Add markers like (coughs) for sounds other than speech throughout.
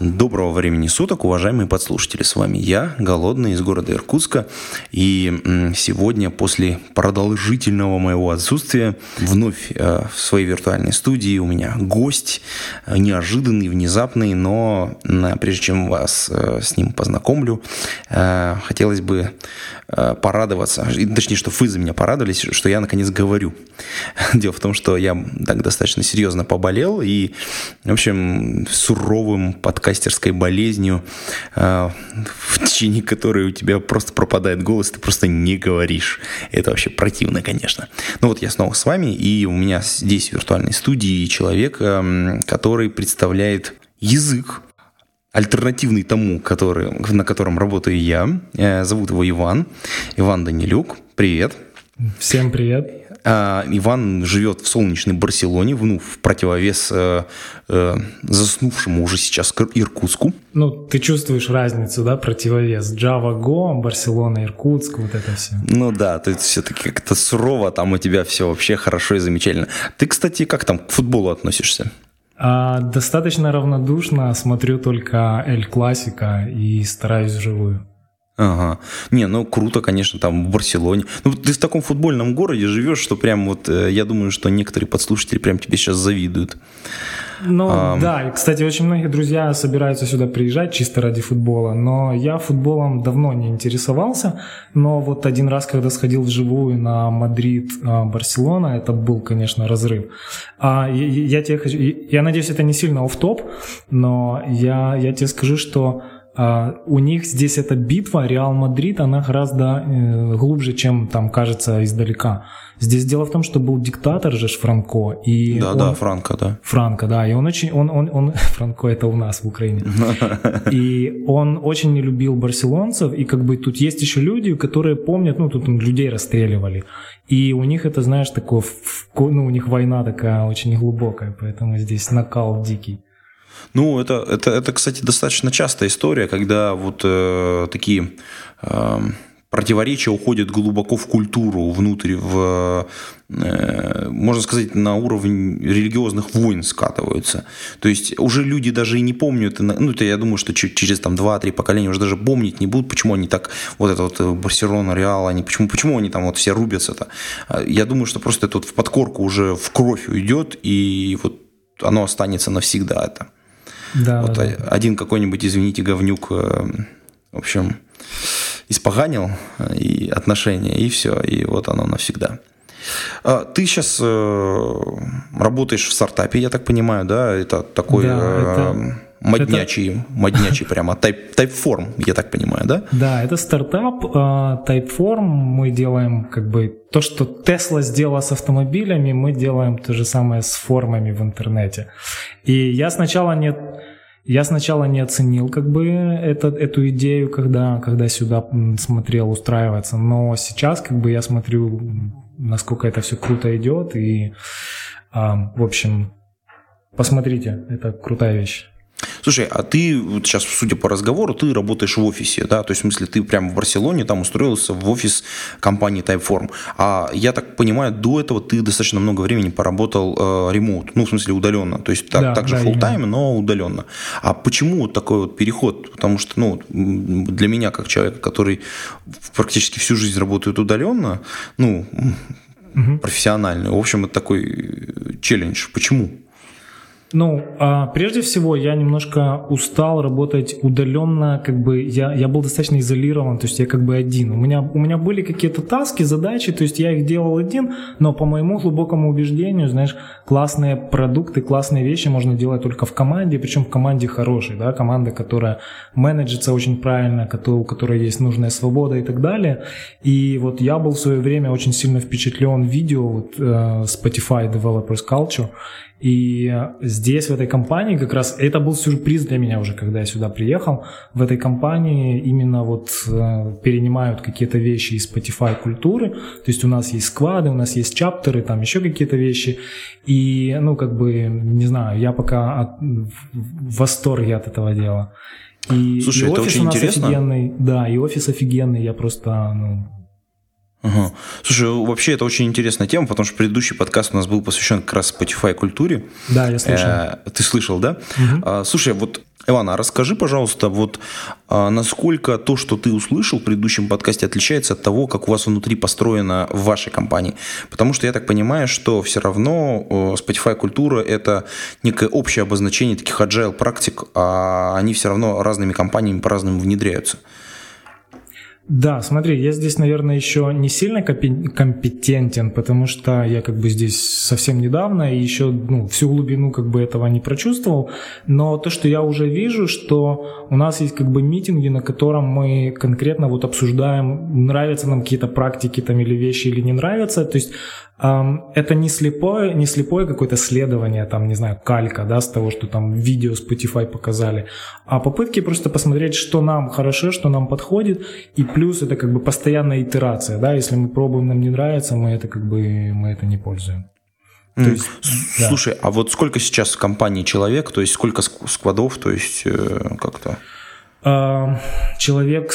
Доброго времени суток, уважаемые подслушатели. С вами я, Голодный, из города Иркутска. И сегодня, после продолжительного моего отсутствия, вновь э, в своей виртуальной студии у меня гость, э, неожиданный, внезапный, но прежде чем вас э, с ним познакомлю, хотелось бы порадоваться, и, точнее, что вы за меня порадовались, что я наконец говорю. (laughs) Дело в том, что я так достаточно серьезно поболел и, в общем, суровым подкастерской болезнью, э, в течение которой у тебя просто пропадает голос, ты просто не говоришь. Это вообще противно, конечно. Ну вот я снова с вами, и у меня здесь в виртуальной студии человек, э, который представляет язык, альтернативный тому, который, на котором работаю я. Э, Зовут его Иван. Иван Данилюк. Привет. Всем привет. А, Иван живет в солнечной Барселоне, ну, в противовес э, э, заснувшему уже сейчас Иркутску. Ну, ты чувствуешь разницу, да, противовес? Java Go, Барселона, Иркутск, вот это все. Ну да, есть все-таки как-то сурово, там у тебя все вообще хорошо и замечательно. Ты, кстати, как там к футболу относишься? А, достаточно равнодушно смотрю только Эль Классика и стараюсь вживую. Ага. Не, ну круто, конечно, там в Барселоне. Ну, ты в таком футбольном городе живешь, что прям вот, э, я думаю, что некоторые подслушатели прям тебе сейчас завидуют. Ну да, и, кстати, очень многие друзья собираются сюда приезжать чисто ради футбола, но я футболом давно не интересовался, но вот один раз, когда сходил вживую на Мадрид-Барселона, это был, конечно, разрыв. А я, я тебе хочу, я надеюсь, это не сильно оф топ но я, я тебе скажу, что у них здесь эта битва Реал Мадрид, она гораздо э, глубже, чем там кажется издалека. Здесь дело в том, что был диктатор же Франко и Да, он, да, Франко, да. Франко, да, и он очень, он, он, он (laughs) Франко это у нас в Украине, (laughs) и он очень не любил барселонцев, и как бы тут есть еще люди, которые помнят, ну тут людей расстреливали, и у них это, знаешь, такое, ну у них война такая очень глубокая, поэтому здесь накал дикий. Ну, это, это, это, кстати, достаточно частая история, когда вот э, такие э, противоречия уходят глубоко в культуру, внутрь, в, э, можно сказать, на уровень религиозных войн скатываются. То есть уже люди даже и не помнят, ну, это я думаю, что через там 2-3 поколения уже даже помнить не будут, почему они так, вот это вот Барселона, Реал, они, почему, почему они там вот все рубятся-то. Я думаю, что просто это вот в подкорку уже в кровь уйдет, и вот оно останется навсегда это. Да, вот да. один какой-нибудь, извините, говнюк, э, в общем, испоганил э, и отношения, и все, и вот оно навсегда. А, Ты сейчас э, работаешь в стартапе, я так понимаю, да? Это такой Да, это- моднячий, моднячий прямо, тайп, тайпформ, я так понимаю, да? Да, это стартап э, Typeform. Мы делаем как бы то, что Tesla сделала с автомобилями, мы делаем то же самое с формами в интернете. И я сначала не я сначала не оценил как бы это, эту идею, когда, когда сюда смотрел устраиваться, но сейчас как бы я смотрю, насколько это все круто идет, и, а, в общем, посмотрите, это крутая вещь. Слушай, а ты вот сейчас, судя по разговору, ты работаешь в офисе, да? То есть, в смысле, ты прямо в Барселоне там устроился в офис компании Typeform. А я так понимаю, до этого ты достаточно много времени поработал э, ремоут, ну, в смысле, удаленно. То есть, так, Да, также да, full time, но удаленно. А почему вот такой вот переход? Потому что, ну, для меня, как человека, который практически всю жизнь работает удаленно, ну, профессионально, в общем, это такой э, челлендж. Почему? Ну, а, прежде всего, я немножко устал работать удаленно, как бы я, я был достаточно изолирован, то есть я как бы один. У меня, у меня были какие-то таски, задачи, то есть я их делал один, но по моему глубокому убеждению, знаешь, классные продукты, классные вещи можно делать только в команде, причем в команде хорошей, да, команда, которая менеджится очень правильно, у которой есть нужная свобода и так далее. И вот я был в свое время очень сильно впечатлен видео вот, э, Spotify Developers Culture, и здесь, в этой компании, как раз это был сюрприз для меня уже, когда я сюда приехал. В этой компании именно вот э, перенимают какие-то вещи из Spotify культуры. То есть у нас есть сквады, у нас есть чаптеры, там еще какие-то вещи. И, ну, как бы, не знаю, я пока от, в восторге от этого дела. И, Слушай, и это очень интересно. Офигенный, да, и офис офигенный, я просто, ну, Ага. Слушай, вообще это очень интересная тема, потому что предыдущий подкаст у нас был посвящен как раз Spotify культуре. Да, я слышал. Э, ты слышал, да? Угу. А, слушай, вот Ивана, расскажи, пожалуйста, вот а, насколько то, что ты услышал в предыдущем подкасте, отличается от того, как у вас внутри построено в вашей компании? Потому что я так понимаю, что все равно Spotify культура это некое общее обозначение таких agile практик, а они все равно разными компаниями по-разному внедряются. Да, смотри, я здесь, наверное, еще не сильно компетентен, потому что я как бы здесь совсем недавно и еще ну, всю глубину как бы этого не прочувствовал. Но то, что я уже вижу, что у нас есть как бы митинги, на котором мы конкретно вот обсуждаем, нравятся нам какие-то практики там или вещи или не нравятся. То есть это не слепое, не слепое какое-то следование, там, не знаю, калька, да, с того, что там видео Spotify показали, а попытки просто посмотреть, что нам хорошо, что нам подходит, и плюс это как бы постоянная итерация, да, если мы пробуем, нам не нравится, мы это как бы, мы это не пользуем. То есть, да. Слушай, а вот сколько сейчас в компании человек, то есть сколько складов, то есть э, как-то? Человек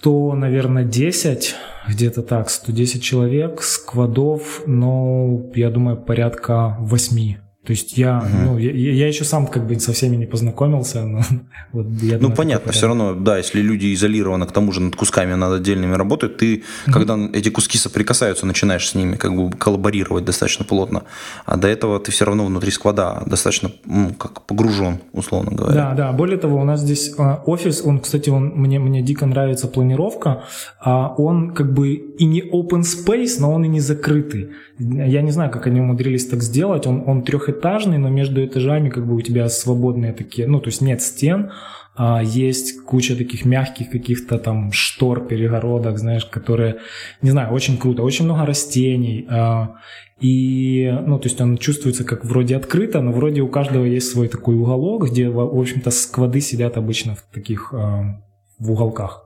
100, наверное, 10 где-то так, 110 человек, сквадов, но, я думаю, порядка 8 то есть я, угу. ну, я, я еще сам как бы со всеми не познакомился. Но, (laughs) вот, я ну, думаю, понятно, все равно, да, если люди изолированы, к тому же над кусками над отдельными работают, ты, угу. когда эти куски соприкасаются, начинаешь с ними как бы коллаборировать достаточно плотно. А до этого ты все равно внутри сквада достаточно, ну, как погружен, условно говоря. Да, да. Более того, у нас здесь а, офис, он, кстати, он, мне, мне дико нравится планировка, а он как бы и не open space, но он и не закрытый. Я не знаю, как они умудрились так сделать. Он, он трехэтажный, но между этажами как бы у тебя свободные такие, ну, то есть нет стен, а есть куча таких мягких каких-то там штор, перегородок, знаешь, которые, не знаю, очень круто, очень много растений. А, и, ну, то есть он чувствуется как вроде открыто, но вроде у каждого есть свой такой уголок, где, в общем-то, сквады сидят обычно в таких, а, в уголках.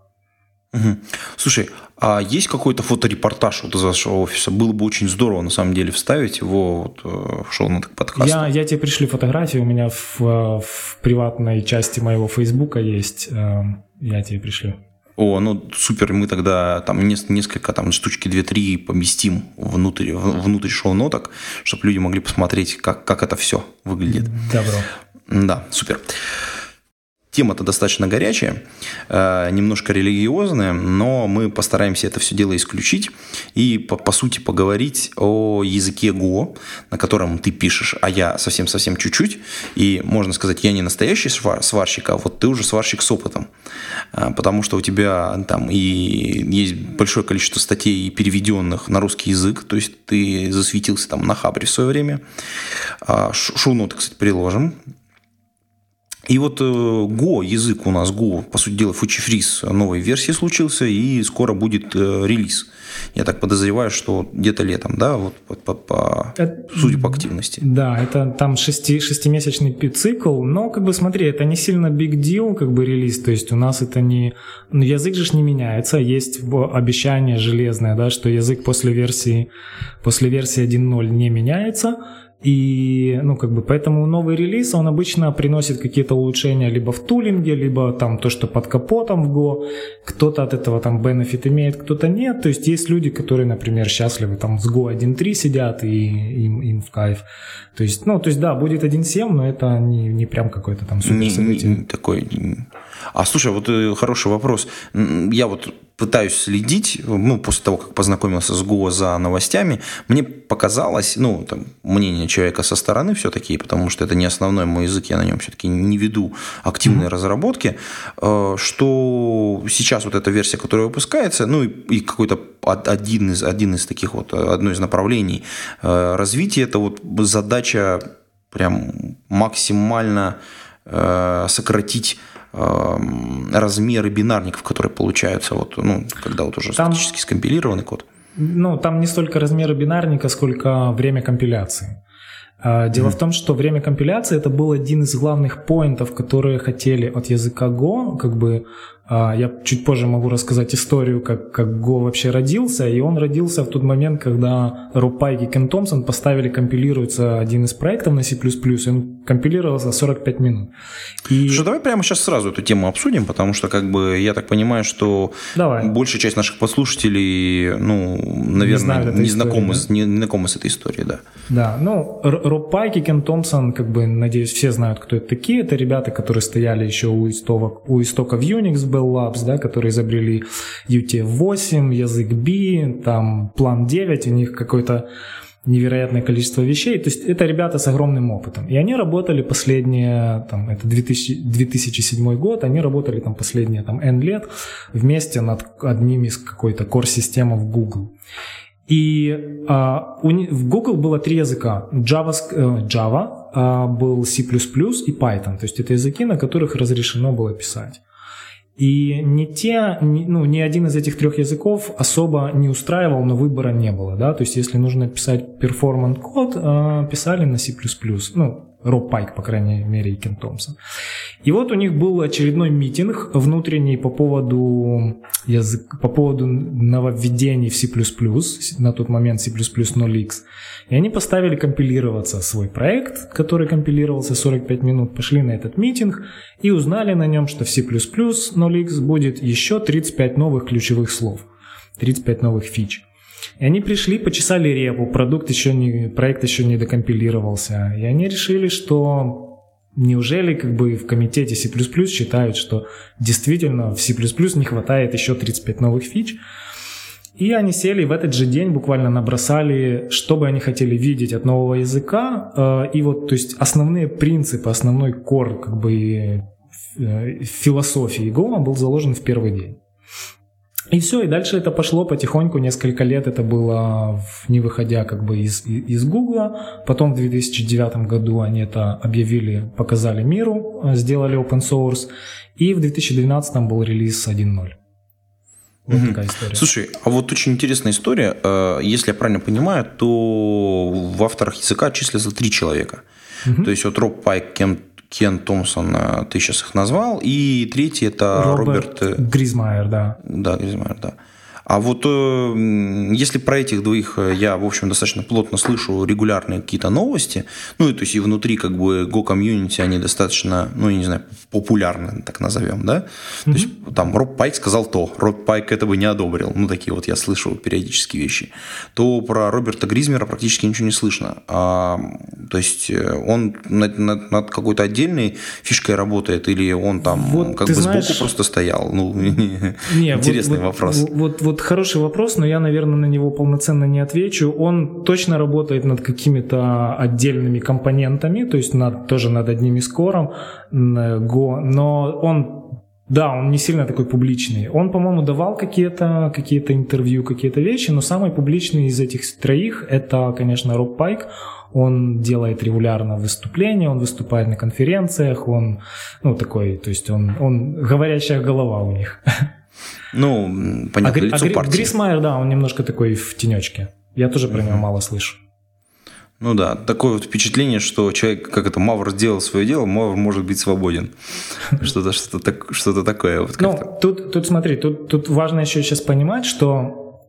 Угу. Слушай, а есть какой-то фоторепортаж вот из вашего офиса? Было бы очень здорово, на самом деле, вставить его вот э, в шоу-ноты подкаста. Я, я тебе пришлю фотографии, у меня в, э, в приватной части моего фейсбука есть, э, я тебе пришлю. О, ну супер, мы тогда там несколько там штучки 2-3 поместим внутрь, внутрь шоу-ноток, чтобы люди могли посмотреть, как, как это все выглядит. Добро. Да, супер. Тема-то достаточно горячая, э, немножко религиозная, но мы постараемся это все дело исключить и, по, по сути, поговорить о языке Го, на котором ты пишешь, а я совсем-совсем чуть-чуть. И, можно сказать, я не настоящий сварщик, а вот ты уже сварщик с опытом. Э, потому что у тебя там и есть большое количество статей, переведенных на русский язык, то есть ты засветился там на Хабре в свое время. А, шоу-ноты, кстати, приложим и вот э, Go, язык у нас Go, по сути дела, фучифриз новой версии случился, и скоро будет э, релиз. Я так подозреваю, что где-то летом, да, вот по, по, по это, судя по активности. Да, это там шести, шестимесячный цикл, но как бы смотри, это не сильно big deal, как бы релиз, то есть у нас это не... Ну, язык же не меняется, есть обещание железное, да, что язык после версии, после версии 1.0 не меняется, и, ну, как бы, поэтому новый релиз, он обычно приносит какие-то улучшения либо в тулинге, либо там то, что под капотом в Go. Кто-то от этого там бенефит имеет, кто-то нет. То есть есть люди, которые, например, счастливы там с Go 1.3 сидят и им, им в кайф. То есть, ну, то есть, да, будет 1.7, но это не, не прям какой-то там супер событие. Не, не, такой а слушай, вот э, хороший вопрос. Я вот пытаюсь следить, ну, после того, как познакомился с ГО за новостями, мне показалось, ну, там, мнение человека со стороны все-таки, потому что это не основной мой язык, я на нем все-таки не веду активные mm-hmm. разработки, э, что сейчас вот эта версия, которая выпускается, ну, и, и какой-то один из, один из таких вот, одно из направлений э, развития, это вот задача прям максимально сократить размеры бинарников, которые получаются, вот, ну, когда вот уже там, статически скомпилированный код? Ну, там не столько размеры бинарника, сколько время компиляции. А, дело mm-hmm. в том, что время компиляции это был один из главных поинтов, которые хотели от языка Go как бы я чуть позже могу рассказать историю, как, как Go вообще родился. И он родился в тот момент, когда Роб Пайк и Кен Томпсон поставили компилируется один из проектов на C++, и он компилировался 45 минут. И... Что, давай прямо сейчас сразу эту тему обсудим, потому что, как бы, я так понимаю, что давай. большая часть наших послушателей, ну, наверное, не, не, знакомы, да? не, не знакомы с этой историей, да. Да, ну, Роб Пайк и Кен Томпсон, как бы, надеюсь, все знают, кто это такие. Это ребята, которые стояли еще у истоков, у истоков Unix, был Bell Labs, да, которые изобрели UTF-8, язык B, там план 9, у них какое-то невероятное количество вещей. То есть это ребята с огромным опытом. И они работали последние, там, это 2000, 2007 год, они работали там последние там, N лет вместе над одним из какой-то core-системы в Google. И а, у, в Google было три языка. Java, э, Java а, был C++ и Python. То есть это языки, на которых разрешено было писать. И не те, ну, ни один из этих трех языков особо не устраивал, но выбора не было, да, то есть если нужно писать перформант код, а, писали на C++, ну, Роб Пайк, по крайней мере, и Кен Томпсон. И вот у них был очередной митинг внутренний по поводу, язык, по поводу нововведений в C++, на тот момент C++ 0x. И они поставили компилироваться свой проект, который компилировался 45 минут, пошли на этот митинг и узнали на нем, что в C++ 0x будет еще 35 новых ключевых слов, 35 новых фич. И они пришли, почесали репу, продукт еще не, проект еще не докомпилировался. И они решили, что неужели как бы в комитете C++ считают, что действительно в C++ не хватает еще 35 новых фич. И они сели в этот же день буквально набросали, что бы они хотели видеть от нового языка. Э, и вот, то есть основные принципы, основной кор как бы э, философии Go был заложен в первый день. И все, и дальше это пошло потихоньку, несколько лет это было не выходя как бы из, из Гугла. Потом в 2009 году они это объявили, показали миру, сделали open source. И в 2012 был релиз 1.0. Вот mm-hmm. такая история. Слушай, а вот очень интересная история. Э, если я правильно понимаю, то в авторах языка числятся три человека. Mm-hmm. То есть вот Роб Пайк, Кем Кен Томпсон, э, ты сейчас их назвал, и третий это Роберт... Роберт... Э, Гризмайер, да. Да, Гризмайер, да. А вот э, если про этих двоих э, я, в общем, достаточно плотно слышу регулярные какие-то новости, ну и то есть и внутри как бы Go комьюнити они достаточно, ну я не знаю, популярны, так назовем, да? Mm-hmm. То есть там Роб Пайк сказал то, Роб Пайк этого не одобрил, ну такие вот я слышу периодически вещи. То про Роберта Гризмера практически ничего не слышно. А, то есть э, он над, над, над какой-то отдельной фишкой работает или он там вот как бы знаешь... сбоку просто стоял? Ну, (laughs) не, интересный вот, вопрос. Вот, вот хороший вопрос, но я, наверное, на него полноценно не отвечу. Он точно работает над какими-то отдельными компонентами, то есть над, тоже над одним из кором но он да, он не сильно такой публичный. Он, по-моему, давал какие-то какие интервью, какие-то вещи, но самый публичный из этих троих это, конечно, Роб Пайк. Он делает регулярно выступления, он выступает на конференциях, он, ну, такой, то есть он, он говорящая голова у них. (laughs) Ну, понятно, а, лицо а партии. Грисмайер, да, он немножко такой в тенечке. Я тоже про него мало слышу. Ну да, такое вот впечатление, что человек, как это, Мавр сделал свое дело, Мавр может быть свободен. (laughs) Что-то что так, что такое. Вот ну, тут, тут смотри, тут, тут важно еще сейчас понимать, что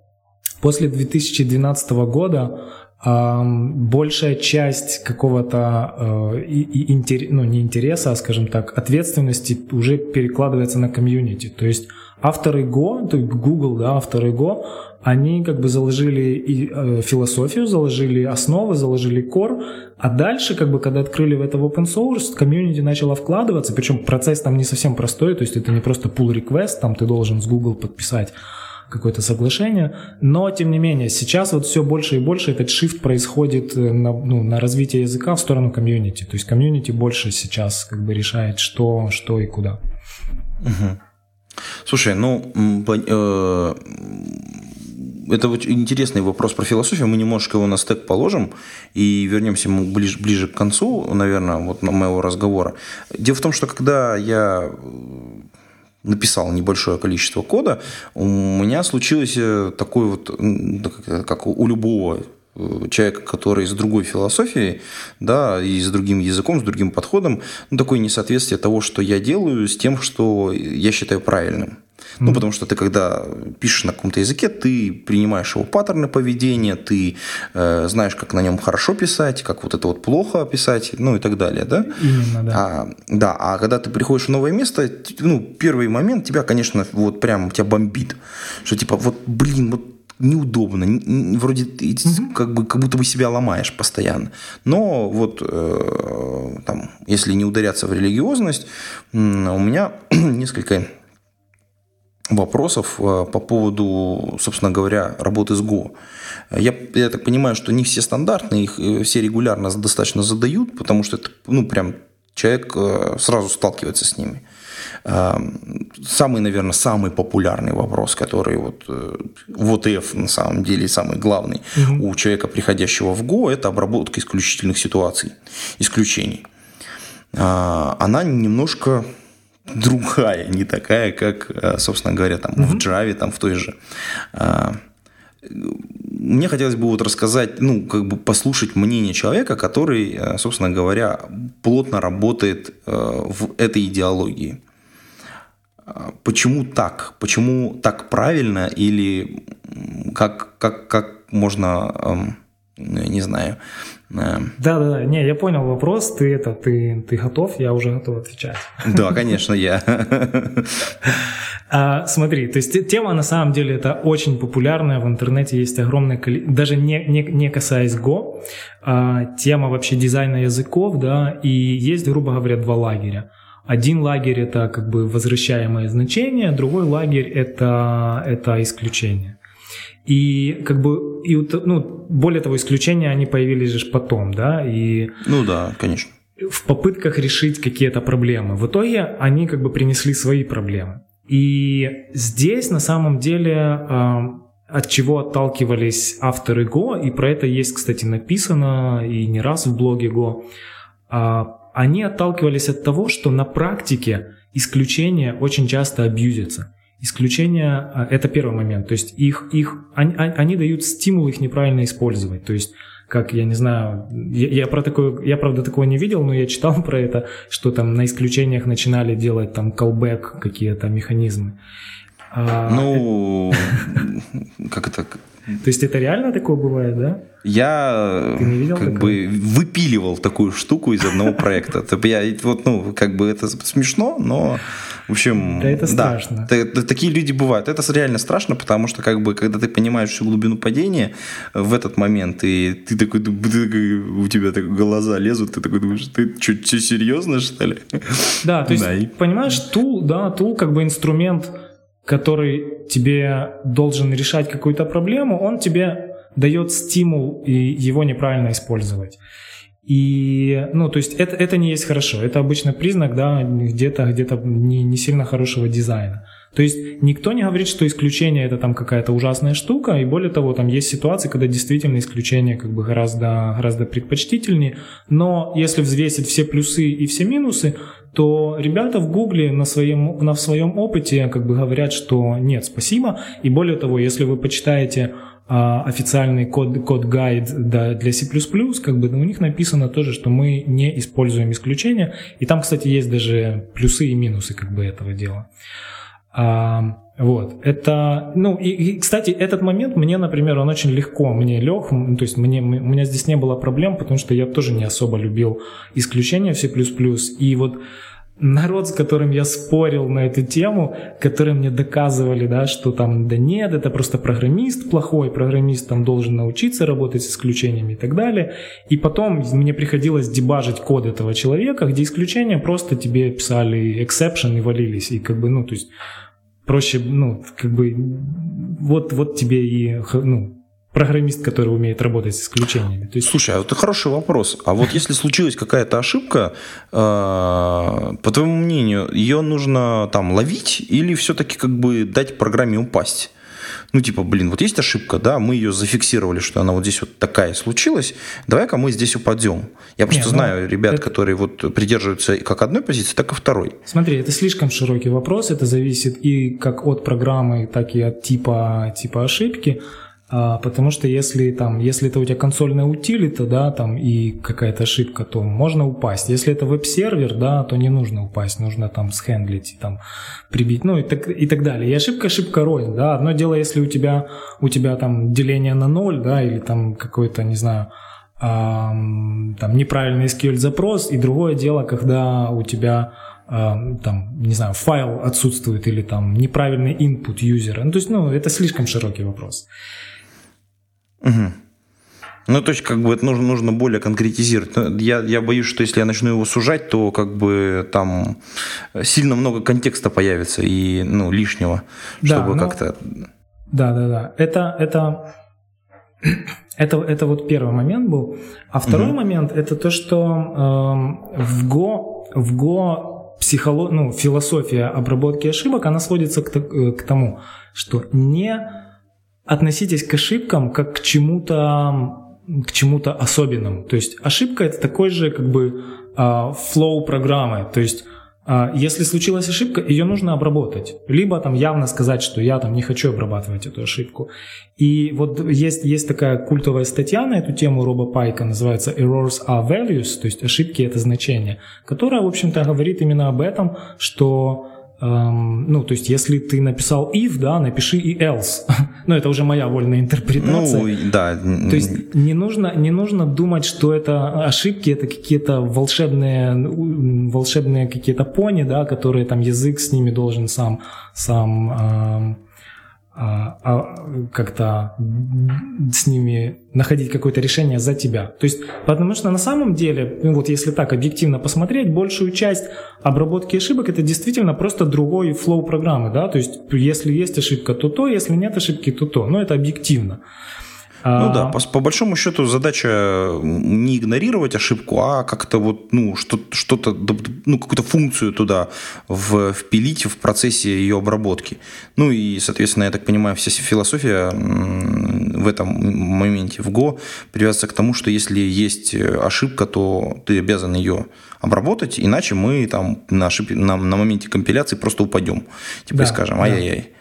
после 2012 года э, большая часть какого-то э, и, интер, ну, не интереса, а, скажем так, ответственности уже перекладывается на комьюнити. То есть авторы Go, то есть Google, да, авторы Go, они как бы заложили и э, философию, заложили основы, заложили core, а дальше, как бы, когда открыли в это в open source, комьюнити начало вкладываться, причем процесс там не совсем простой, то есть это не просто pull request, там ты должен с Google подписать какое-то соглашение, но тем не менее сейчас вот все больше и больше этот shift происходит э, на, ну, на развитие языка в сторону комьюнити, то есть комьюнити больше сейчас как бы решает, что, что и куда. Угу. Слушай, ну, э, это вот интересный вопрос про философию. Мы немножко его на стек положим и вернемся мы ближе, ближе к концу, наверное, вот моего разговора. Дело в том, что когда я написал небольшое количество кода, у меня случилось э, такое вот, как у любого э, человека, который с другой философией, да, и с другим языком, с другим подходом, ну, такое несоответствие того, что я делаю, с тем, что я считаю правильным. Ну, потому что ты, когда пишешь на каком-то языке, ты принимаешь его паттерны поведения, ты э, знаешь, как на нем хорошо писать, как вот это вот плохо писать, ну и так далее, да? Именно, да. А, да, а когда ты приходишь в новое место, ну, первый момент тебя, конечно, вот прям тебя бомбит, что типа вот, блин, вот неудобно, вроде mm как бы как будто бы себя ломаешь постоянно. Но вот э, там, если не ударяться в религиозность, у меня (clears throat) несколько вопросов э, по поводу, собственно говоря, работы с Go. Я, я так понимаю, что не все стандартные, их э, все регулярно достаточно задают, потому что это, ну, прям человек э, сразу сталкивается с ними. Самый, наверное, самый популярный вопрос, который вот, вот F на самом деле самый главный угу. у человека, приходящего в Go, это обработка исключительных ситуаций, исключений. А, она немножко другая, не такая, как, э, собственно говоря, там mm-hmm. в Java, там в той же. А, мне хотелось бы вот рассказать, ну, как бы послушать мнение человека, который, э, собственно говоря, плотно работает э, в этой идеологии. Почему так? Почему так правильно? Или как, как, как можно, эм, не знаю, да, да, да. Не, я понял вопрос. Ты это, ты, ты готов, я уже готов отвечать. Да, конечно, я. (laughs) А, смотри, то есть тема на самом деле это очень популярная в интернете, есть огромное количество, даже не, не, не касаясь Go, а, тема вообще дизайна языков, да, и есть, грубо говоря, два лагеря. Один лагерь это как бы возвращаемое значение, другой лагерь это, это исключение. И как бы, и, ну, более того, исключения, они появились же потом, да, и... Ну да, конечно. В попытках решить какие-то проблемы. В итоге они как бы принесли свои проблемы. И здесь на самом деле э, от чего отталкивались авторы Go, и про это есть, кстати, написано и не раз в блоге Go, они отталкивались от того, что на практике исключения очень часто абьюзятся. Исключения а, – это первый момент. То есть их, их, они, они дают стимул их неправильно использовать. То есть как, я не знаю, я, я про такое, я правда такого не видел, но я читал (laughs) про это, что там на исключениях начинали делать там callback какие-то механизмы. А, ну, (laughs) как это? (laughs) То есть это реально такое бывает, да? Я как такого? бы выпиливал такую штуку из одного проекта. (laughs) Я вот, ну, как бы это смешно, но в общем, да, это страшно. Да, такие люди бывают. Это реально страшно, потому что, как бы, когда ты понимаешь всю глубину падения в этот момент, и ты такой, у тебя так глаза лезут, ты такой думаешь, ты что, что серьезно, что ли? Да, то есть, понимаешь, тул, да, тул как бы инструмент, который тебе должен решать какую-то проблему, он тебе дает стимул и его неправильно использовать. И, ну, то есть это, это не есть хорошо. Это обычно признак, да, где-то где не, не сильно хорошего дизайна. То есть никто не говорит, что исключение это там какая-то ужасная штука, и более того, там есть ситуации, когда действительно исключение как бы гораздо, гораздо предпочтительнее, но если взвесить все плюсы и все минусы, то ребята в Гугле на своем, на своем опыте как бы говорят, что нет, спасибо, и более того, если вы почитаете официальный код, код гайд для C++, как бы у них написано тоже, что мы не используем исключения. И там, кстати, есть даже плюсы и минусы как бы этого дела. А, вот, это, ну, и, и, кстати, этот момент мне, например, он очень легко мне лег, то есть мне, у меня здесь не было проблем, потому что я тоже не особо любил исключения в C++, и вот народ, с которым я спорил на эту тему, которые мне доказывали, да, что там, да нет, это просто программист плохой, программист там должен научиться работать с исключениями и так далее. И потом мне приходилось дебажить код этого человека, где исключения просто тебе писали exception и валились. И как бы, ну, то есть проще, ну, как бы, вот, вот тебе и, ну, программист, который умеет работать с исключениями. То есть... Слушай, а это хороший вопрос. А вот если случилась какая-то ошибка, э, по твоему мнению, ее нужно там ловить или все-таки как бы дать программе упасть? Ну, типа, блин, вот есть ошибка, да, мы ее зафиксировали, что она вот здесь вот такая случилась, давай-ка мы здесь упадем. Я просто Нет, ну, знаю ребят, это... которые вот придерживаются как одной позиции, так и второй. Смотри, это слишком широкий вопрос, это зависит и как от программы, так и от типа, типа ошибки. А, потому что если там, если это у тебя консольная утилита, да, там и какая-то ошибка, то можно упасть. Если это веб-сервер, да, то не нужно упасть, нужно там схендлить, там прибить, ну и так, и так далее. И ошибка, ошибка рознь, да. Одно дело, если у тебя, у тебя там деление на ноль, да, или там какой-то, не знаю, там неправильный SQL запрос, и другое дело, когда у тебя там, не знаю, файл отсутствует или там неправильный input юзера. Ну, то есть, ну, это слишком широкий вопрос. Угу. Ну, то есть, как бы это нужно, нужно более конкретизировать. Ну, я, я боюсь, что если я начну его сужать, то как бы там сильно много контекста появится и ну, лишнего, да, чтобы ну, как-то. Да, да, да. Это, это, (clears throat) это, это вот первый момент был. А второй угу. момент это то, что э, в Go, в Go психолог, ну, философия обработки ошибок, она сводится к, э, к тому, что не относитесь к ошибкам как к чему-то к чему-то особенному. То есть ошибка это такой же как бы флоу программы. То есть а, если случилась ошибка, ее нужно обработать. Либо там явно сказать, что я там не хочу обрабатывать эту ошибку. И вот есть, есть такая культовая статья на эту тему Роба Пайка, называется Errors are values, то есть ошибки это значение, которая, в общем-то, говорит именно об этом, что ну, то есть, если ты написал if, да, напиши и else. (laughs) ну, это уже моя вольная интерпретация. Ну, да. То есть, не нужно, не нужно думать, что это ошибки, это какие-то волшебные, волшебные какие-то пони, да, которые там язык с ними должен сам, сам эм, а, а, как-то с ними находить какое-то решение за тебя. То есть, потому что на самом деле, ну вот если так объективно посмотреть, большую часть обработки ошибок это действительно просто другой флоу программы, да, то есть если есть ошибка, то то, если нет ошибки, то то, но это объективно. Ну да, по, по большому счету задача не игнорировать ошибку, а как-то вот, ну, что, что-то, ну, какую-то функцию туда в, впилить в процессе ее обработки. Ну и, соответственно, я так понимаю, вся философия в этом моменте в Go привязывается к тому, что если есть ошибка, то ты обязан ее обработать, иначе мы там на, ошиб... на, на моменте компиляции просто упадем. Типа да, и скажем, ай-яй-яй. Да.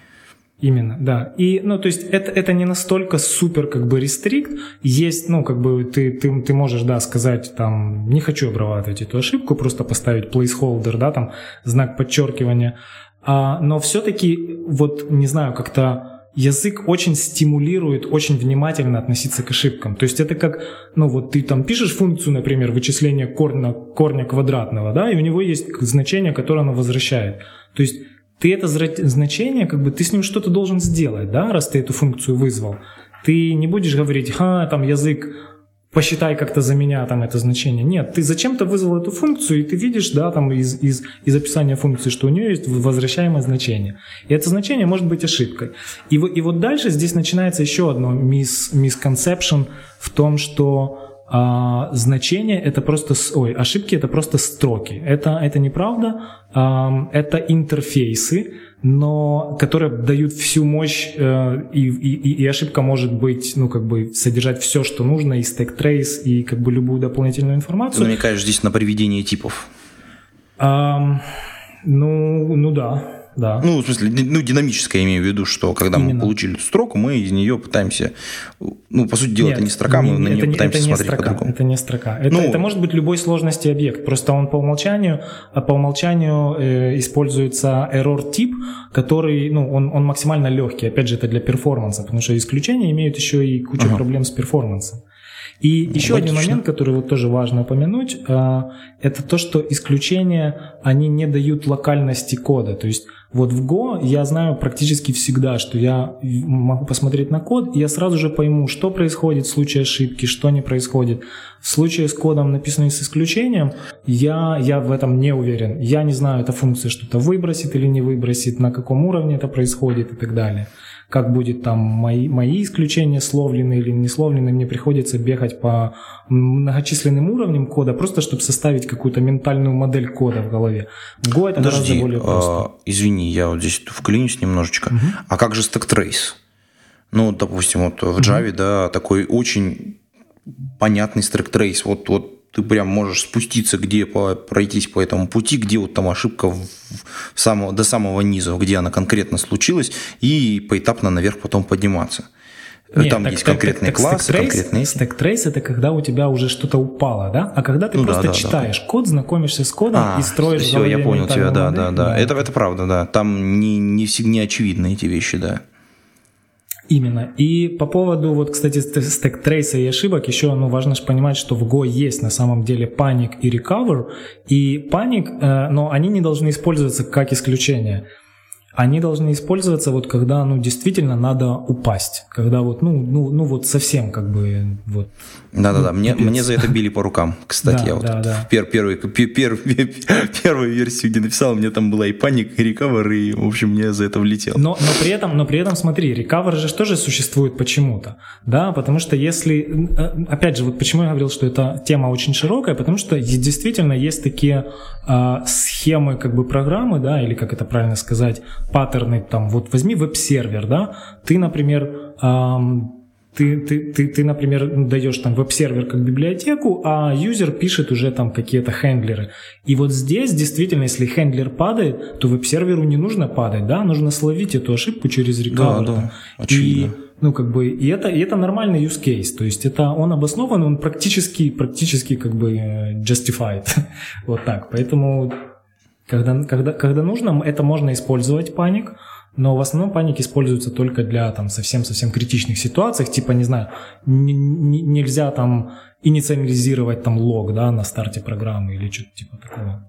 Именно, да. И, ну, то есть это, это не настолько супер как бы рестрикт. Есть, ну, как бы ты, ты, ты можешь, да, сказать там, не хочу обрабатывать эту ошибку, просто поставить placeholder, да, там, знак подчеркивания. А, но все-таки, вот, не знаю, как-то язык очень стимулирует очень внимательно относиться к ошибкам. То есть это как, ну вот ты там пишешь функцию, например, вычисления корня, корня квадратного, да, и у него есть значение, которое оно возвращает. То есть ты это значение, как бы ты с ним что-то должен сделать, да, раз ты эту функцию вызвал. Ты не будешь говорить, ха, там язык, посчитай как-то за меня там это значение. Нет, ты зачем-то вызвал эту функцию, и ты видишь, да, там из, из, из описания функции, что у нее есть возвращаемое значение. И это значение может быть ошибкой. И, и вот дальше здесь начинается еще одно мисс, misconception в том, что а, значение это просто, ой, ошибки это просто строки. Это, это неправда, а, это интерфейсы, но которые дают всю мощь, э, и, и, и ошибка может быть, ну, как бы, содержать все, что нужно, и stack trace, и как бы любую дополнительную информацию. Ты намекаешь здесь на приведение типов. А, ну, ну да да. Ну, в смысле, ну, динамическое я имею в виду, что когда Именно. мы получили эту строку, мы из нее пытаемся, ну, по сути дела, Нет, это не строка, мы не, на нее это, пытаемся это не смотреть по-другому. Это не строка. Это, ну, это может быть любой сложности объект. Просто он по умолчанию, а по умолчанию э, используется error тип, который, ну, он, он максимально легкий. Опять же, это для перформанса, потому что исключения имеют еще и кучу ага. проблем с перформансом. И ну, еще один момент, который вот тоже важно упомянуть, а, это то, что исключения, они не дают локальности кода. То есть вот в Go я знаю практически всегда, что я могу посмотреть на код, и я сразу же пойму, что происходит в случае ошибки, что не происходит. В случае с кодом, написанным с исключением, я, я в этом не уверен. Я не знаю, эта функция что-то выбросит или не выбросит, на каком уровне это происходит и так далее как будет там мои, мои исключения словлены или не словлены, мне приходится бегать по многочисленным уровням кода, просто чтобы составить какую-то ментальную модель кода в голове. В Go это Подожди, гораздо более просто. А, извини, я вот здесь вклинюсь немножечко. Угу. А как же stack trace? Ну, допустим, вот в Java, угу. да, такой очень понятный stack trace. Вот, вот ты прям можешь спуститься, где по, пройтись по этому пути, где вот там ошибка в, в самого, до самого низа, где она конкретно случилась, и поэтапно наверх потом подниматься. Нет, Там так, есть конкретные так, классы, так, конкретные... Stack Trace это когда у тебя уже что-то упало, да? А когда ты ну, просто да, да, читаешь да. код, знакомишься с кодом а, и строишь Все, я понял тебя, да, да, да. Это, это правда, да. Там не, не, не очевидны эти вещи, да. Именно. И по поводу, вот, кстати, стек трейса и ошибок, еще ну, важно же понимать, что в Go есть на самом деле паник и recover, и паник, э, но они не должны использоваться как исключение они должны использоваться вот когда, ну, действительно надо упасть, когда вот, ну, ну, ну вот совсем как бы вот. Да-да-да, мне, мне за это били по рукам, (laughs) кстати, да, я вот да, да. Пер, первый, пер, пер, первую версию, где написал, мне там была и panic, и recover, и, в общем, мне за это влетел. Но, но при этом, но при этом, смотри, recover же тоже существует почему-то, да, потому что если, э, опять же, вот почему я говорил, что эта тема очень широкая, потому что действительно есть такие а, схемы, как бы программы, да, или как это правильно сказать, паттерны, там, вот возьми веб-сервер, да, ты, например, эм, ты, ты, ты, ты, например, даешь там веб-сервер как библиотеку, а юзер пишет уже там какие-то хендлеры. И вот здесь действительно, если хендлер падает, то веб-серверу не нужно падать, да, нужно словить эту ошибку через рекавер. Да, да, очевидно. И, ну, как бы, и это, и это нормальный use case, то есть это он обоснован, он практически, практически как бы э, justified, (laughs) вот так, поэтому когда, когда, когда нужно, это можно использовать паник, но в основном паник используется только для там совсем-совсем критичных ситуаций, типа, не знаю, нельзя там инициализировать там лог, да, на старте программы или что-то типа такого.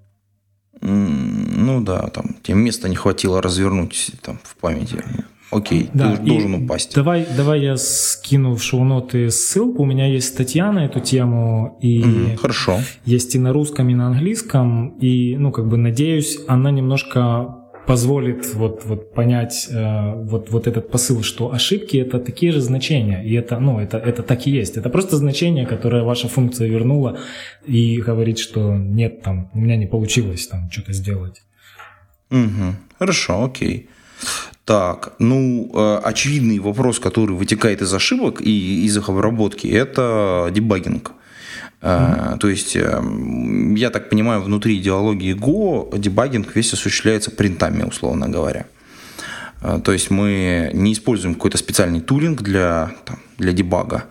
Ну да, там тебе места не хватило развернуть там в памяти. Окей, да, ты должен упасть. Давай, давай я скину в шоу-ноты ссылку. У меня есть статья на эту тему. И mm, хорошо. Есть и на русском, и на английском. И, ну, как бы, надеюсь, она немножко позволит вот, вот понять э, вот, вот этот посыл, что ошибки это такие же значения, и это, ну, это, это так и есть. Это просто значение, которое ваша функция вернула и говорит, что нет, там, у меня не получилось там что-то сделать. Угу. Хорошо, окей. Так, ну, э, очевидный вопрос, который вытекает из ошибок и из их обработки, это дебагинг. Mm-hmm. То есть, эм, я так понимаю, внутри идеологии Go дебагинг весь осуществляется принтами, условно говоря. Э, то есть мы не используем какой-то специальный тулинг для, там, для дебага.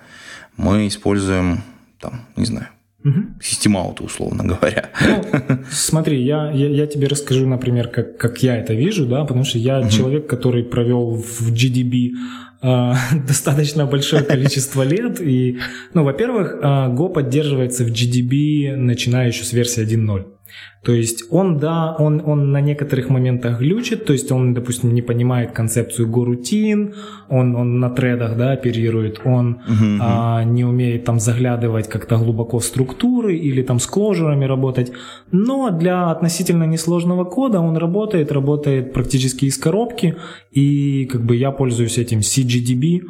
Мы используем, там, не знаю, Угу. Системаута, условно говоря. Ну, смотри, я, я, я тебе расскажу, например, как, как я это вижу, да, потому что я угу. человек, который провел в GDB э, (laughs) достаточно большое количество лет. И, ну, во-первых, э, Go поддерживается в GDB, начиная еще с версии 1.0. То есть он, да, он, он на некоторых моментах глючит, то есть он, допустим, не понимает концепцию горутин, он, он на тредах, да, оперирует, он uh-huh. а, не умеет там заглядывать как-то глубоко в структуры или там с кложерами работать, но для относительно несложного кода он работает, работает практически из коробки, и как бы я пользуюсь этим CGDB,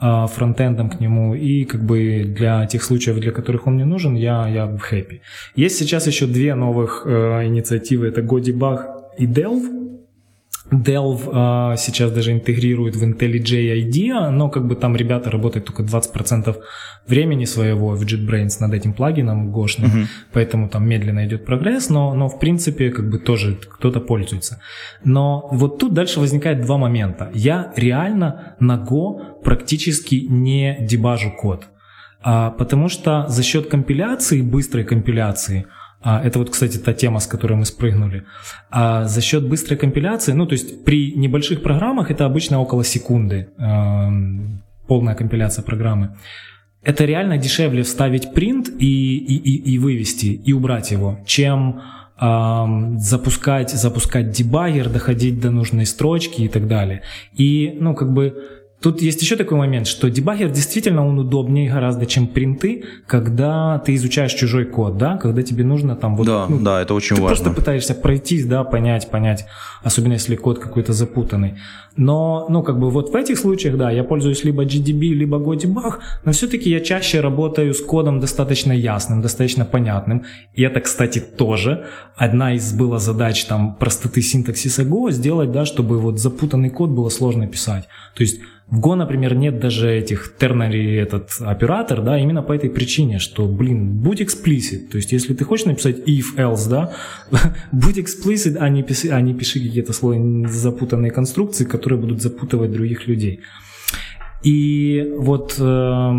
фронтендом к нему, и как бы для тех случаев, для которых он мне нужен, я, я happy. Есть сейчас еще две новых э, инициативы, это GoDebug и Delve, Delve uh, сейчас даже интегрирует в IntelliJ IDEA, но как бы там ребята работают только 20% времени своего в JetBrains над этим плагином гошным, uh-huh. поэтому там медленно идет прогресс, но, но в принципе как бы тоже кто-то пользуется. Но вот тут дальше возникает два момента. Я реально на Go практически не дебажу код, а, потому что за счет компиляции, быстрой компиляции, а, это вот, кстати, та тема, с которой мы спрыгнули. А за счет быстрой компиляции, ну, то есть при небольших программах это обычно около секунды эм, полная компиляция программы. Это реально дешевле вставить принт и, и, и, и вывести, и убрать его, чем эм, запускать, запускать дебаггер, доходить до нужной строчки и так далее. И, ну, как бы Тут есть еще такой момент, что дебаггер действительно он удобнее гораздо, чем принты, когда ты изучаешь чужой код, да, когда тебе нужно там вот... Да, ну, да, это очень ты важно. Ты просто пытаешься пройтись, да, понять, понять, особенно если код какой-то запутанный. Но, ну, как бы вот в этих случаях, да, я пользуюсь либо GDB, либо GoDebug, но все-таки я чаще работаю с кодом достаточно ясным, достаточно понятным. И это, кстати, тоже одна из была задач там простоты синтаксиса Go, сделать, да, чтобы вот запутанный код было сложно писать. То есть в Go, например, нет даже этих ternary этот оператор, да, именно по этой причине, что, блин, будь explicit. То есть, если ты хочешь написать if, else, да, (laughs) будь explicit, а не пиши, а не пиши какие-то слои запутанные конструкции, которые будут запутывать других людей. И вот э,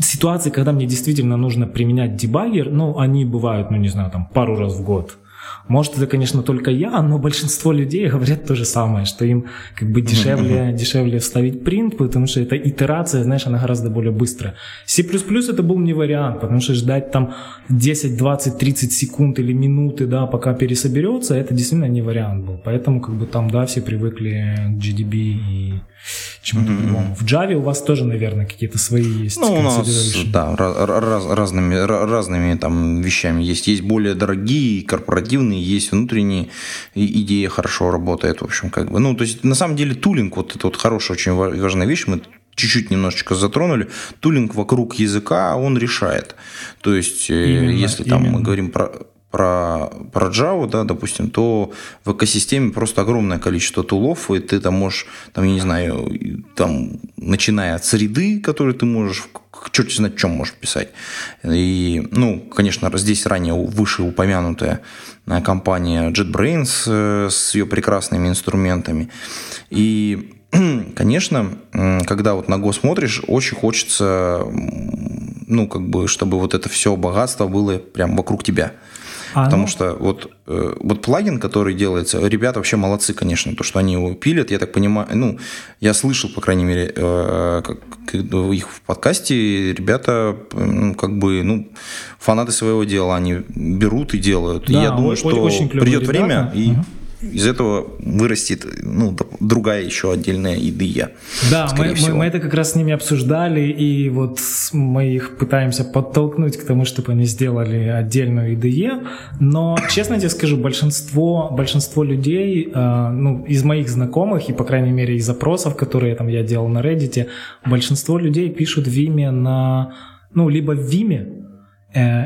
ситуации, когда мне действительно нужно применять дебаггер, ну, они бывают, ну, не знаю, там, пару раз в год. Может, это, конечно, только я, но большинство людей говорят то же самое, что им как бы дешевле, дешевле вставить принт, потому что эта итерация, знаешь, она гораздо более быстрая. C++ это был не вариант, потому что ждать там 10, 20, 30 секунд или минуты, да, пока пересоберется, это действительно не вариант был. Поэтому как бы там, да, все привыкли к GDB и чему-то mm-hmm. другому. В Java у вас тоже, наверное, какие-то свои есть. Ну, у нас, да, раз, разными, разными там вещами есть. Есть более дорогие, корпоративные, есть внутренние. идея хорошо работает, в общем, как бы. Ну, то есть, на самом деле, тулинг, вот это вот хорошая, очень важная вещь, мы чуть-чуть немножечко затронули. Тулинг вокруг языка, он решает. То есть, э, именно, если там именно. мы говорим про про, про Java, да, допустим, то в экосистеме просто огромное количество тулов, и ты там можешь, там, я не знаю, там, начиная от среды, которую ты можешь, черт знает, чем можешь писать. И, ну, конечно, здесь ранее выше упомянутая э, компания JetBrains э, с ее прекрасными инструментами. И, (clears throat) конечно, когда вот на Go смотришь, очень хочется, ну, как бы, чтобы вот это все богатство было прям вокруг тебя. А, Потому ну... что вот, э, вот плагин, который делается, ребята вообще молодцы, конечно, то, что они его пилят, я так понимаю, ну, я слышал, по крайней мере, э, как, их в подкасте, ребята, ну, как бы, ну, фанаты своего дела, они берут и делают. Да, и я думаю, что очень придет ребята. время, и... Угу из этого вырастет ну, другая еще отдельная IDE. Да, мы, мы, мы это как раз с ними обсуждали, и вот мы их пытаемся подтолкнуть к тому, чтобы они сделали отдельную IDE, но, честно тебе скажу, большинство, большинство людей, э, ну, из моих знакомых, и, по крайней мере, из запросов, которые там я делал на Reddit, большинство людей пишут в Vime на, ну, либо в Э,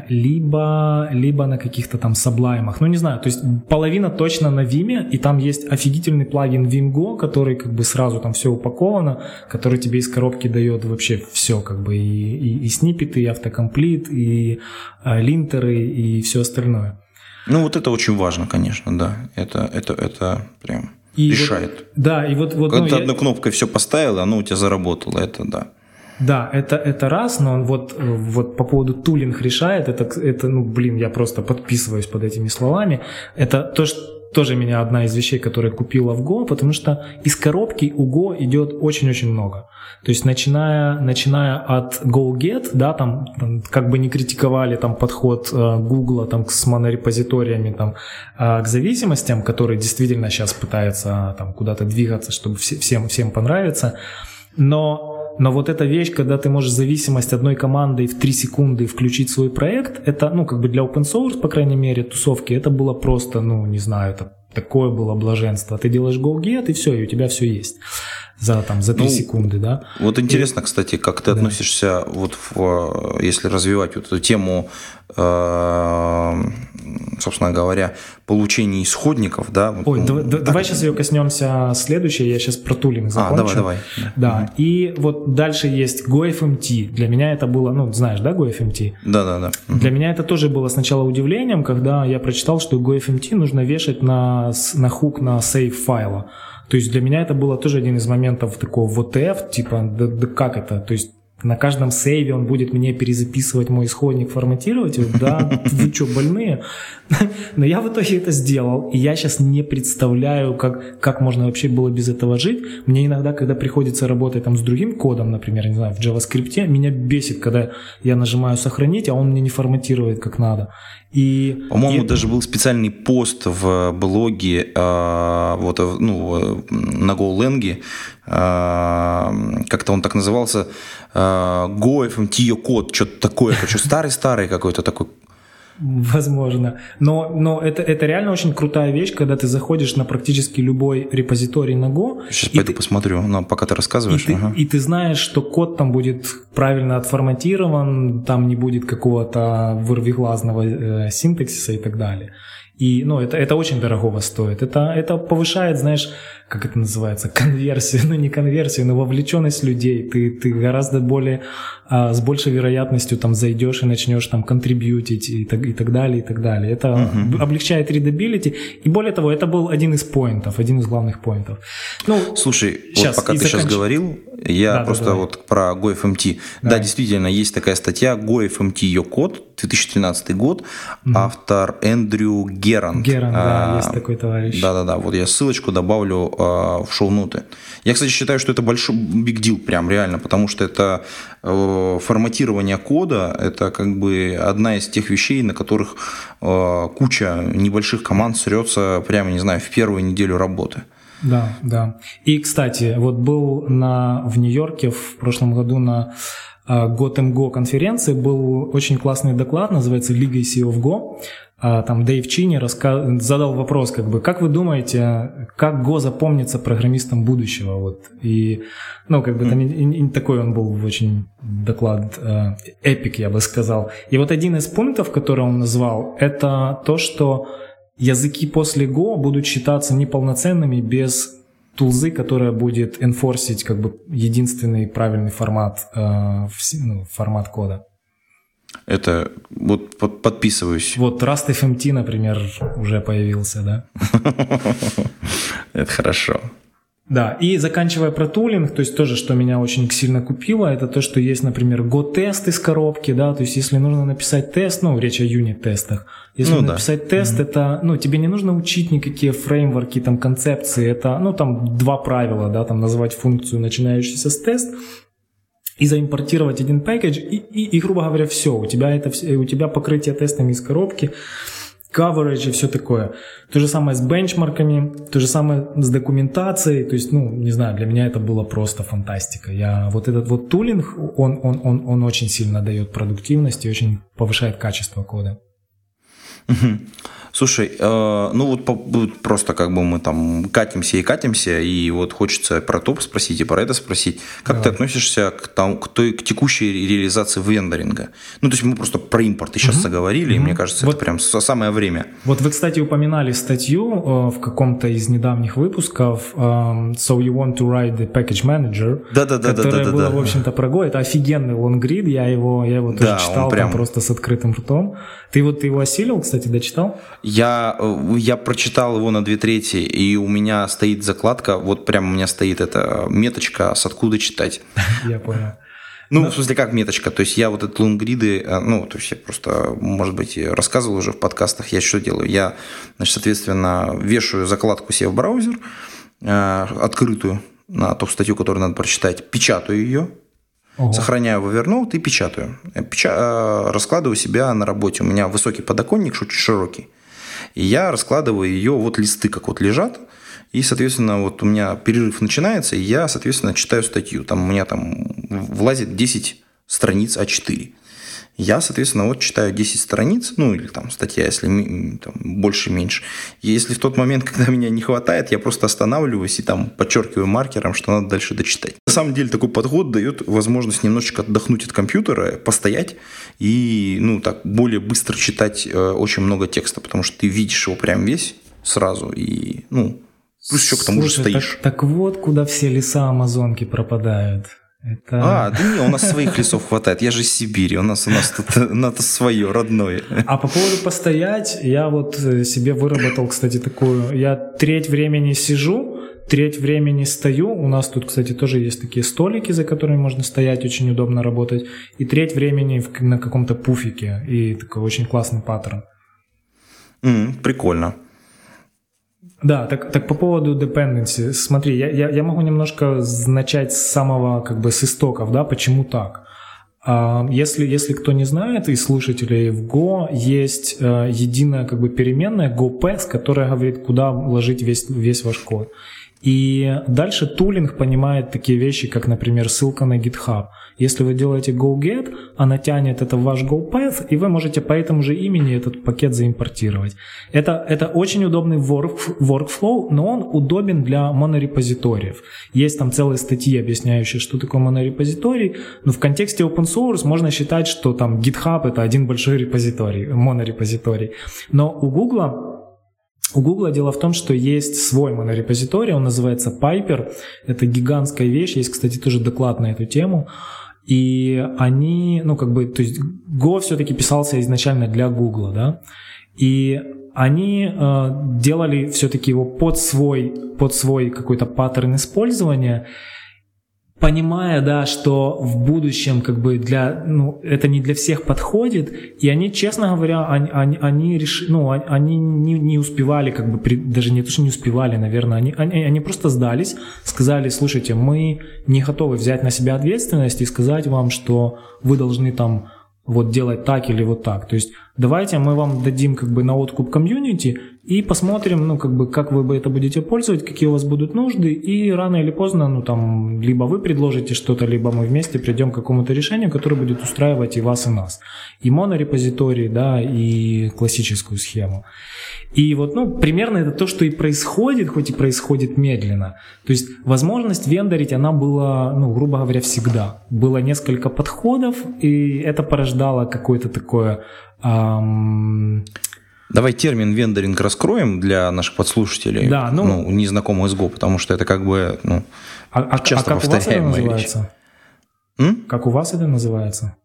либо, либо на каких-то там саблаймах. Ну, не знаю, то есть половина точно на Vime, и там есть офигительный плагин VimGo, который как бы сразу там все упаковано, который тебе из коробки дает вообще все, как бы и, и, и сниппеты, и автокомплит, и э, линтеры, и все остальное. Ну, вот это очень важно, конечно, да. Это, это, это прям и решает. Вот, да, и вот... вот Когда ну, ты я... одной кнопкой все поставил, оно у тебя заработало, это да. Да, это, это раз, но он вот, вот по поводу тулинг решает, это, это, ну, блин, я просто подписываюсь под этими словами. Это то, что тоже меня одна из вещей, которые купила в Go, потому что из коробки у Go идет очень-очень много. То есть начиная, начиная от GoGet, да, там, там как бы не критиковали там подход э, Google там с монорепозиториями там э, к зависимостям, который действительно сейчас пытается там куда-то двигаться, чтобы все, всем, всем понравиться. Но но вот эта вещь, когда ты можешь зависимость одной команды в 3 секунды включить свой проект, это, ну, как бы для open source, по крайней мере, тусовки, это было просто, ну, не знаю, это такое было блаженство. Ты делаешь go-get, и все, и у тебя все есть за, там, за 3 ну, секунды, да. Вот интересно, и, кстати, как ты да. относишься, вот в, если развивать вот эту тему, э, собственно говоря, получения исходников, да. Ой, ну, давай, давай сейчас ее коснемся следующее, я сейчас про тулинг закончу. А, давай, давай. Да, да. и вот дальше есть GoFMT. Для меня это было, ну, знаешь, да, GoFMT? Да, да, да. Для меня это тоже было сначала удивлением, когда я прочитал, что GoFMT нужно вешать на, на хук на сейв файла. То есть для меня это было тоже один из моментов такого ВТФ, типа, да, да как это? То есть на каждом сейве он будет мне перезаписывать мой исходник, форматировать. Да, вы что, больные? Но я в итоге это сделал, и я сейчас не представляю, как, как можно вообще было без этого жить. Мне иногда, когда приходится работать там с другим кодом, например, не знаю, в JavaScript, меня бесит, когда я нажимаю «сохранить», а он мне не форматирует как надо. И, По-моему, и... даже был специальный пост в блоге э, вот, ну, на GoLang, э, как-то он так назывался, Go FMT код, что-то такое, хочу старый-старый какой-то такой (laughs) Возможно. Но, но это, это реально очень крутая вещь, когда ты заходишь на практически любой репозиторий на Go. Сейчас пойду ты, посмотрю, но пока ты рассказываешь. И, ага. ты, и ты знаешь, что код там будет правильно отформатирован, там не будет какого-то вырвиглазного э, синтаксиса и так далее. И, ну, это, это очень дорогого стоит. Это, это повышает, знаешь, как это называется, конверсию, ну не конверсию, но вовлеченность людей. Ты, ты гораздо более, а, с большей вероятностью там зайдешь и начнешь там контрибьютить и так, и так далее, и так далее. Это uh-huh. облегчает readability. И более того, это был один из поинтов, один из главных поинтов. Ну, Слушай, сейчас, вот пока ты заканч... сейчас говорил, я да, просто да, вот про GoFMT. Да. да, действительно, есть такая статья GoFMT, ее код, 2013 год, mm-hmm. автор Эндрю Герант. Герант, а, да, есть такой товарищ. Да-да-да, вот я ссылочку добавлю в шоу-ноты. Я, кстати, считаю, что это большой big deal, прям реально, потому что это э, форматирование кода, это как бы одна из тех вещей, на которых э, куча небольших команд срется прямо, не знаю, в первую неделю работы. Да, да. И, кстати, вот был на, в Нью-Йорке в прошлом году на Gotham Go конференции был очень классный доклад, называется Legacy of Go. А, там Дэйв Чини раска... задал вопрос, как бы, как вы думаете, как Go запомнится программистам будущего? Вот. И, ну, как бы там и, такой он был очень доклад, э, эпик, я бы сказал. И вот один из пунктов, который он назвал, это то, что языки после Go будут считаться неполноценными без тулзы, которая будет enforcить как бы единственный правильный формат, э, ну, формат кода. Это вот под, подписываюсь. Вот Rust FMT, например, уже появился, да? (laughs) Это хорошо. Да, и заканчивая про тулинг, то есть тоже, что меня очень сильно купило, это то, что есть, например, Go-тест из коробки, да, то есть если нужно написать тест, ну, речь о юнит-тестах, если ну, написать да. тест, mm-hmm. это, ну, тебе не нужно учить никакие фреймворки, там, концепции, это, ну, там, два правила, да, там, называть функцию, начинающуюся с тест, и заимпортировать один пакет, и, и, и, грубо говоря, все, у тебя это, у тебя покрытие тестами из коробки, coverage и все такое. То же самое с бенчмарками, то же самое с документацией. То есть, ну, не знаю, для меня это было просто фантастика. Я, вот этот вот тулинг, он, он, он, он очень сильно дает продуктивность и очень повышает качество кода. Слушай, э, ну вот просто как бы мы там катимся и катимся, и вот хочется про топ спросить и про это спросить. Как Давай. ты относишься к, там, к, той, к текущей реализации вендоринга? Ну, то есть мы просто про импорт сейчас угу. заговорили, угу. и мне кажется, вот, это прям самое время. Вот вы, кстати, упоминали статью э, в каком-то из недавних выпусков э, So you want to write the package manager, да-да-да, которая да, да, была, да. в общем-то, про Go. Это офигенный лонгрид, я его, я его тоже да, читал прям... просто с открытым ртом. Ты вот ты его осилил, кстати, дочитал? Я, э, я прочитал его на две трети, и у меня стоит закладка, вот прямо у меня стоит эта меточка, с откуда читать. (laughs) Я понял. Ну, да. в смысле, как меточка? То есть я вот этот лонгриды, э, ну, то есть я просто, может быть, рассказывал уже в подкастах, я что делаю? Я, значит, соответственно, вешаю закладку себе в браузер, э, открытую, на ту статью, которую надо прочитать, печатаю ее, Ого. Сохраняю в Evernote и печатаю. Печа... Раскладываю себя на работе. У меня высокий подоконник, очень широкий. И я раскладываю ее, вот листы как вот лежат, и, соответственно, вот у меня перерыв начинается, и я, соответственно, читаю статью. Там у меня там влазит 10 страниц А4. Я, соответственно, вот читаю 10 страниц, ну или там статья, если там, больше-меньше. Если в тот момент, (laughs) когда меня не хватает, я просто останавливаюсь и там подчеркиваю маркером, что надо дальше дочитать. На самом деле такой подход дает возможность немножечко отдохнуть от компьютера, постоять и, ну так, более быстро читать э, очень много текста, потому что ты видишь его прям весь сразу и, ну, плюс еще к тому Слушай, же стоишь. Так, так вот, куда все леса Амазонки пропадают. Это... А, (laughs) да не, у нас своих лесов хватает. Я же из Сибири, у нас у нас тут надо свое, родное. А по поводу постоять, я вот э, себе выработал, кстати, такую. Я треть времени сижу, треть времени стою. У нас тут, кстати, тоже есть такие столики, за которыми можно стоять, очень удобно работать. И треть времени на каком-то пуфике. И такой очень классный паттерн. Mm, прикольно. Да, так, так по поводу dependency. Смотри, я, я, я могу немножко начать с самого, как бы, с истоков, да, почему так. А, если, если кто не знает, из слушателей в Go есть э, единая как бы переменная GoPath, которая говорит, куда вложить весь, весь ваш код. И дальше тулинг понимает такие вещи, как, например, ссылка на GitHub. Если вы делаете go-get, она тянет это в ваш go-path, и вы можете по этому же имени этот пакет заимпортировать. Это, это очень удобный work, workflow, но он удобен для монорепозиториев. Есть там целые статьи, объясняющие, что такое монорепозиторий, но в контексте open source можно считать, что там GitHub это один большой репозиторий, монорепозиторий. Но у Google у Google дело в том, что есть свой монорепозиторий, он называется Piper. Это гигантская вещь, есть, кстати, тоже доклад на эту тему. И они, ну, как бы, то есть Go все-таки писался изначально для Google, да, и они э, делали все-таки его под свой, под свой какой-то паттерн использования, понимая, да, что в будущем как бы для, ну, это не для всех подходит, и они, честно говоря, они, они, они решили, ну, они не, не успевали, как бы, при, даже не то, что не успевали, наверное, они, они, они просто сдались, сказали, слушайте, мы не готовы взять на себя ответственность и сказать вам, что вы должны там вот делать так или вот так. То есть давайте мы вам дадим как бы на откуп комьюнити и посмотрим, ну, как бы, как вы это будете пользовать, какие у вас будут нужды, и рано или поздно, ну, там, либо вы предложите что-то, либо мы вместе придем к какому-то решению, которое будет устраивать и вас, и нас. И монорепозиторий, да, и классическую схему. И вот, ну, примерно это то, что и происходит, хоть и происходит медленно. То есть возможность вендорить, она была, ну, грубо говоря, всегда. Было несколько подходов, и это порождало какое-то такое... Давай термин вендоринг раскроем для наших подслушателей, да, ну, ну незнакомых с Go, потому что это как бы ну, а, а, часто а как повторяемая у вас это называется? М? Как у вас это называется?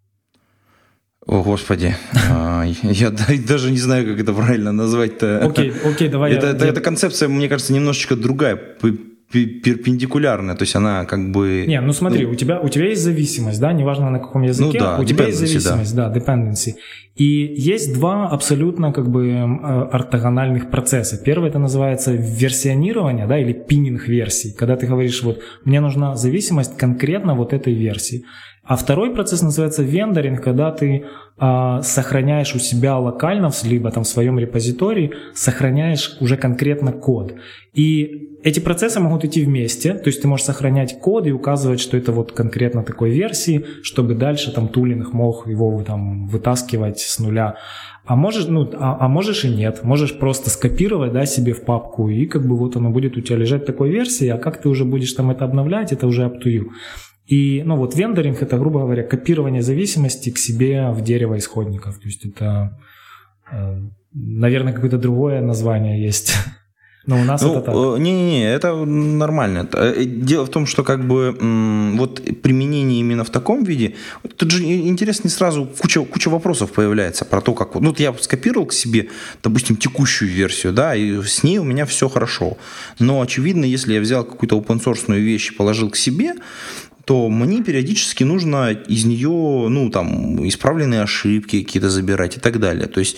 О, Господи, а, я даже не знаю, как это правильно назвать-то. Окей, окей, давай. Это, это, эта концепция, мне кажется, немножечко другая перпендикулярная, то есть она как бы... Не, ну смотри, ну, у, тебя, у тебя есть зависимость, да, неважно на каком языке, ну, да, у тебя есть зависимость, да. да, dependency. И есть два абсолютно как бы э, ортогональных процесса. Первый это называется версионирование, да, или пининг версий, когда ты говоришь, вот, мне нужна зависимость конкретно вот этой версии. А второй процесс называется вендоринг, когда ты э, сохраняешь у себя локально, либо там в своем репозитории, сохраняешь уже конкретно код. И эти процессы могут идти вместе, то есть ты можешь сохранять код и указывать, что это вот конкретно такой версии, чтобы дальше там тулинг мог его там вытаскивать с нуля. А можешь, ну, а, а можешь и нет. Можешь просто скопировать, да, себе в папку, и как бы вот оно будет у тебя лежать такой версии, а как ты уже будешь там это обновлять, это уже up to you. И, ну, вот вендоринг – это, грубо говоря, копирование зависимости к себе в дерево исходников. То есть это, э, наверное, какое-то другое название есть. (laughs) Но у нас ну, это так. Э, не-не-не, это нормально. Э, дело в том, что как бы вот применение именно в таком виде, тут же интересно сразу куча, куча вопросов появляется про то, как... Ну, вот я скопировал к себе, допустим, текущую версию, да, и с ней у меня все хорошо. Но, очевидно, если я взял какую-то open source вещь и положил к себе, то мне периодически нужно из нее, ну, там, исправленные ошибки какие-то забирать и так далее. То есть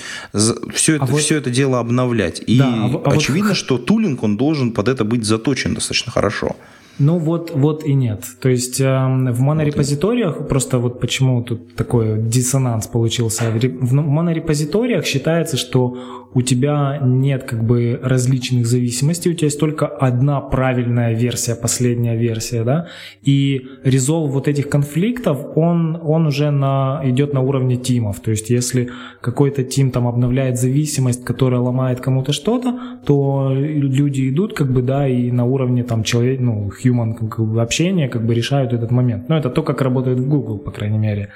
все это, а вот... все это дело обновлять. И да, а, а очевидно, вот... что тулинг, он должен под это быть заточен достаточно хорошо. Ну вот, вот и нет. То есть э, в монорепозиториях, вот. просто вот почему тут такой диссонанс получился, в монорепозиториях считается, что у тебя нет как бы различных зависимостей, у тебя есть только одна правильная версия, последняя версия, да, и резолв вот этих конфликтов, он, он уже на, идет на уровне тимов, то есть если какой-то тим там обновляет зависимость, которая ломает кому-то что-то, то люди идут как бы, да, и на уровне там человек, ну, human как бы, общения как бы решают этот момент. Ну, это то, как работает в Google, по крайней мере.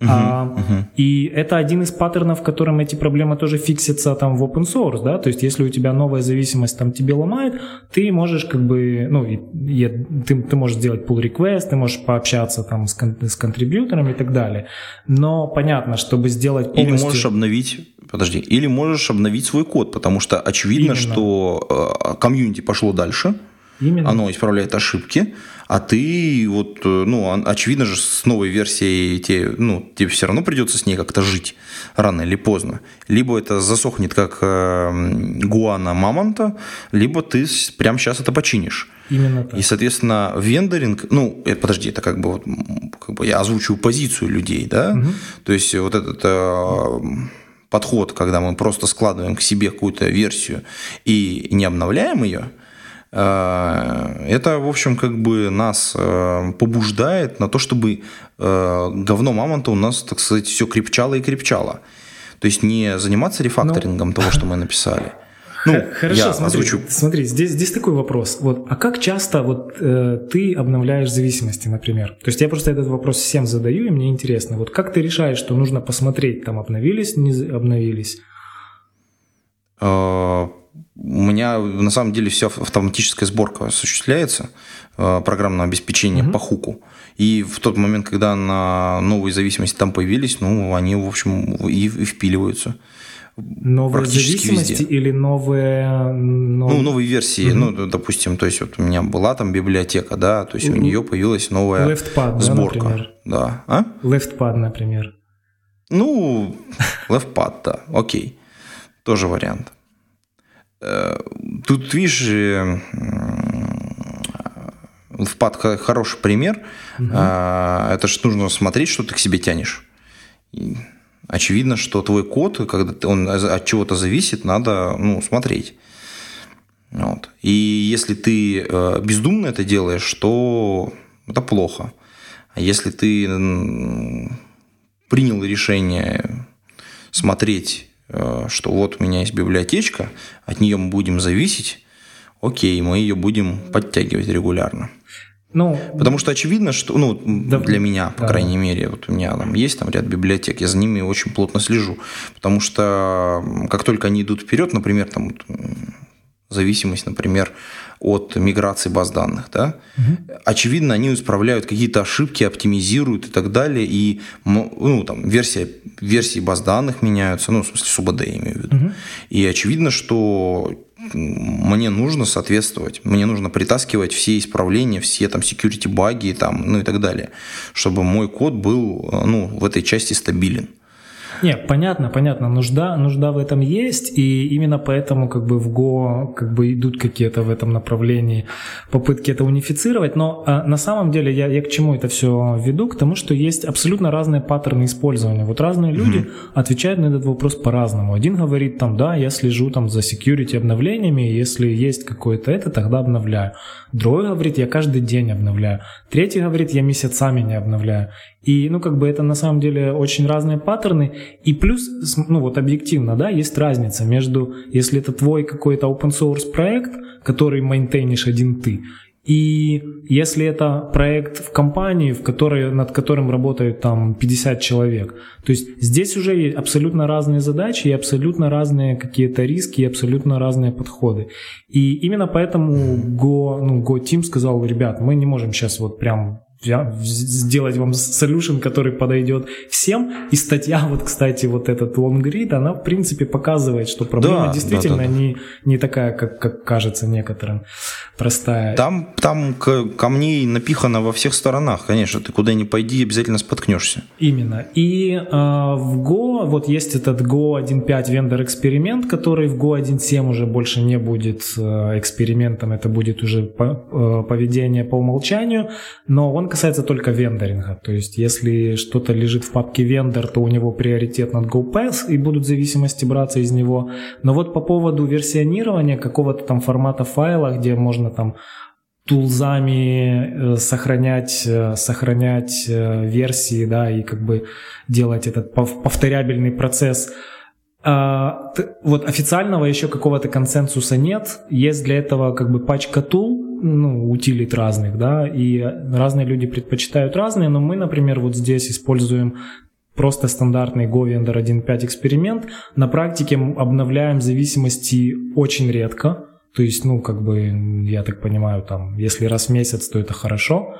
Uh-huh, а, uh-huh. И это один из паттернов, в котором эти проблемы тоже фиксятся там в open source, да, то есть если у тебя новая зависимость там тебе ломает, ты можешь как бы, ну, и, и, ты, ты можешь сделать pull request, ты можешь пообщаться там с, кон, с контрибьютором и так далее, но понятно, чтобы сделать полностью... Или можешь обновить, подожди, или можешь обновить свой код, потому что очевидно, Именно. что э, комьюнити пошло дальше, Именно. Оно исправляет ошибки, а ты вот, э, ну, очевидно же, с новой версией тебе, ну, тебе все равно придется с ней как-то жить рано или поздно. Либо это засохнет как э, гуана мамонта, либо ты прямо сейчас это починишь. Именно так. И, соответственно, вендоринг, ну, это, подожди, это как бы, вот, как бы я озвучиваю позицию людей, да, угу. то есть вот этот э, подход, когда мы просто складываем к себе какую-то версию и не обновляем ее – это, в общем, как бы нас э, побуждает на то, чтобы э, говно мамонта у нас, так сказать, все крепчало и крепчало. То есть не заниматься рефакторингом ну, того, что мы написали. (laughs) Ну, Хорошо, я смотри, озвучу. смотри, здесь, здесь такой вопрос. Вот, а как часто вот э, ты обновляешь зависимости, например? То есть я просто этот вопрос всем задаю, и мне интересно. Вот как ты решаешь, что нужно посмотреть, там обновились, не обновились? У меня на самом деле вся автоматическая сборка осуществляется, э, программное обеспечение mm-hmm. по хуку. И в тот момент, когда на новые зависимости там появились, ну, они, в общем, и, и впиливаются. Новые зависимости везде. или новые... Нов... Ну, новые версии. Mm-hmm. Ну, допустим, то есть вот у меня была там библиотека, да, то есть mm-hmm. у нее появилась новая LeftPad, сборка. Да, например. Да. А? LeftPad, например. Ну, (laughs) LeftPad, да, окей. Тоже вариант. Э, тут, видишь, LeftPad хороший пример. Угу. Это же нужно смотреть, что ты к себе тянешь. Очевидно, что твой код, когда он от чего-то зависит, надо ну, смотреть. Вот. И если ты э, бездумно это делаешь, то это плохо. А если ты принял решение смотреть, э, что вот у меня есть библиотечка, от нее мы будем зависеть, окей, мы ее будем подтягивать регулярно. Ну, Потому что очевидно, что, ну, да, для меня, по да. крайней мере, вот у меня там есть там ряд библиотек, я за ними очень плотно слежу. Потому что как только они идут вперед, например, там зависимость, например, от миграции баз данных, да, угу. очевидно, они исправляют какие-то ошибки, оптимизируют и так далее, и ну, там, версия, версии баз данных меняются, ну, в смысле, СУБД я имею в виду. Угу. И очевидно, что мне нужно соответствовать, мне нужно притаскивать все исправления, все там security баги, там, ну и так далее, чтобы мой код был ну, в этой части стабилен. Не, понятно, понятно, нужда, нужда в этом есть, и именно поэтому как бы в Go как бы идут какие-то в этом направлении попытки это унифицировать, но а, на самом деле я, я к чему это все веду? К тому, что есть абсолютно разные паттерны использования. Вот разные люди mm-hmm. отвечают на этот вопрос по-разному. Один говорит там, да, я слежу там за security обновлениями, если есть какое-то это, тогда обновляю. Другой говорит, я каждый день обновляю. Третий говорит, я месяцами не обновляю. И, ну, как бы это на самом деле очень разные паттерны. И плюс, ну, вот объективно, да, есть разница между, если это твой какой-то open source проект, который мейнтейнишь один ты, и если это проект в компании, в которой, над которым работают там 50 человек, то есть здесь уже абсолютно разные задачи и абсолютно разные какие-то риски и абсолютно разные подходы. И именно поэтому Go, ну, Go Team сказал, ребят, мы не можем сейчас вот прям сделать вам solution, который подойдет всем. И статья, вот, кстати, вот этот long read, она, в принципе, показывает, что проблема да, действительно да, да, да. Не, не такая, как, как кажется некоторым, простая. Там, там камней напихано во всех сторонах, конечно. Ты куда ни пойди, обязательно споткнешься. Именно. И э, в Go, вот есть этот Go 1.5 вендор эксперимент, который в Go 1.7 уже больше не будет э, экспериментом, это будет уже э, поведение по умолчанию, но он касается только вендоринга. То есть, если что-то лежит в папке вендор, то у него приоритет над GoPass и будут зависимости браться из него. Но вот по поводу версионирования какого-то там формата файла, где можно там тулзами э, сохранять, э, сохранять э, версии, да, и как бы делать этот повторябельный процесс. А, вот официального еще какого-то консенсуса нет. Есть для этого как бы пачка тул, ну, утилит разных, да, и разные люди предпочитают разные, но мы, например, вот здесь используем просто стандартный GoVendor 1.5 эксперимент. На практике обновляем зависимости очень редко, то есть, ну, как бы, я так понимаю, там, если раз в месяц, то это хорошо.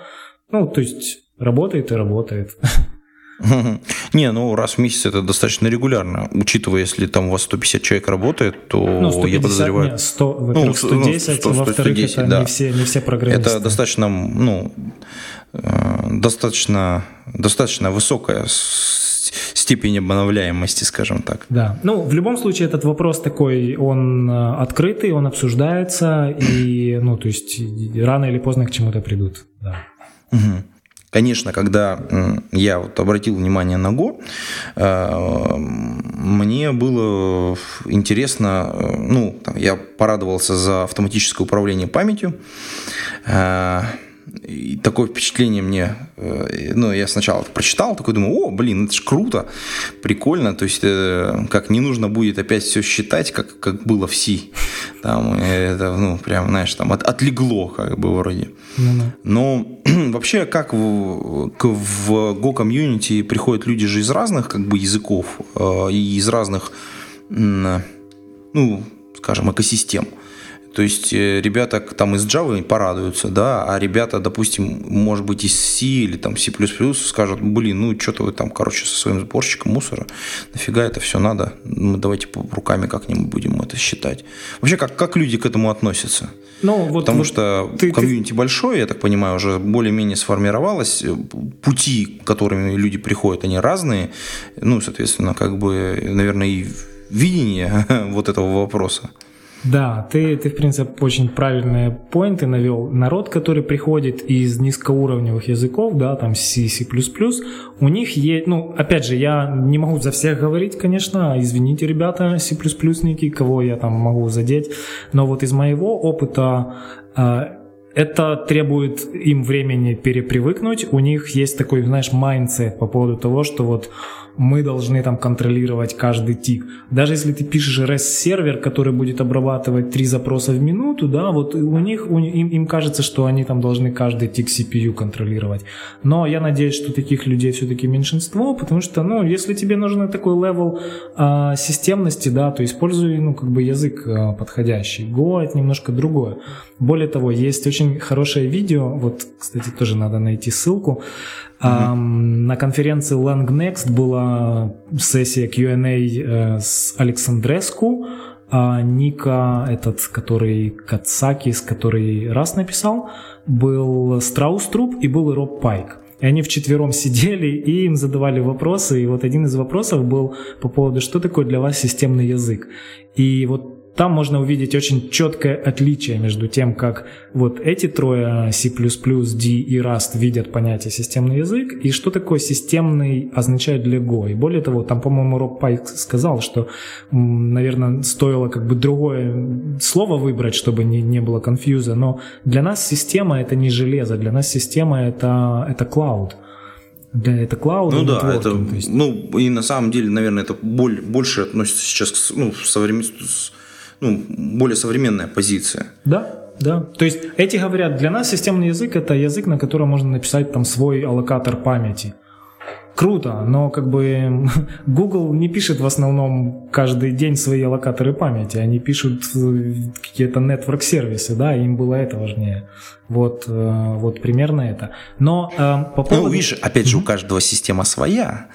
Ну, то есть, работает и работает. (laughs) (laughs) Не, ну раз в месяц это достаточно регулярно. Учитывая, если там у вас 150 человек работает, то ну, 150, я подозреваю... Нет, 100, во-первых, 110, ну, 100, 100, во-вторых, 110, это да. не, все, не все программисты. Это достаточно, ну, э, достаточно, достаточно высокая степень обновляемости, скажем так. Да. Ну, в любом случае, этот вопрос такой, он э, открытый, он обсуждается, и, ну, то есть, рано или поздно к чему-то придут. Да. Угу. Конечно, когда я вот обратил внимание на Go, э, мне было интересно, э, ну, я порадовался за автоматическое управление памятью, э, и такое впечатление мне, э, ну, я сначала прочитал, такой думаю, о, блин, это ж круто, прикольно, то есть, э, как не нужно будет опять все считать, как, как было в C, там, это, ну, прям, знаешь, там, от, отлегло, как бы, вроде. Ну-ну. Но (clears throat) вообще, как в, в Go комьюнити приходят люди же из разных, как бы, языков, э, и из разных, ну, скажем, экосистем. То есть э, ребята там из Java порадуются, да, а ребята, допустим, может быть, из C или там C++ скажут, блин, ну что-то вы там, короче, со своим сборщиком мусора, нафига это все надо? Мы давайте руками как-нибудь будем это считать. Вообще, как, как люди к этому относятся? Ну, вот, Потому вот что ты, комьюнити ты... большое, я так понимаю, уже более-менее сформировалось. Пути, которыми люди приходят, они разные. Ну, соответственно, как бы, наверное, и видение (laughs) вот этого вопроса. Да, ты, ты, в принципе, очень правильные поинты навел. Народ, который приходит из низкоуровневых языков, да, там C, C++, у них есть, ну, опять же, я не могу за всех говорить, конечно, извините, ребята, C++ кого я там могу задеть, но вот из моего опыта а, это требует им времени перепривыкнуть. У них есть такой, знаешь, mindset по поводу того, что вот мы должны там контролировать каждый тик. Даже если ты пишешь REST-сервер, который будет обрабатывать три запроса в минуту, да, вот у них, у, им, им кажется, что они там должны каждый тик CPU контролировать. Но я надеюсь, что таких людей все-таки меньшинство, потому что, ну, если тебе нужен такой level а, системности, да, то используй, ну, как бы язык а, подходящий. Go это немножко другое. Более того, есть очень хорошее видео, вот, кстати, тоже надо найти ссылку, Mm-hmm. На конференции Langnext была сессия Q&A э, с Александреску, а Ника, этот, который Кацакис, который раз написал, был Страуструп и был Роб Пайк. И они вчетвером (laughs) сидели и им задавали вопросы. И вот один из вопросов был по поводу, что такое для вас системный язык. И вот там можно увидеть очень четкое отличие между тем, как вот эти трое C++, D и Rust видят понятие системный язык, и что такое системный означает для Go. И более того, там, по-моему, Роб Пайк сказал, что, наверное, стоило как бы другое слово выбрать, чтобы не, не было конфьюза, но для нас система это не железо, для нас система это, это cloud. Да, это клауд. Ну да, это, есть... ну и на самом деле, наверное, это боль, больше относится сейчас к ну, современ ну, более современная позиция. Да, да. То есть эти говорят, для нас системный язык это язык, на котором можно написать там свой аллокатор памяти. Круто, но как бы (laughs) Google не пишет в основном каждый день свои аллокаторы памяти, они пишут какие-то network сервисы, да, им было это важнее. Вот, э, вот примерно это. Но э, по ну, поводу... Ну, видишь, опять же, у каждого система своя.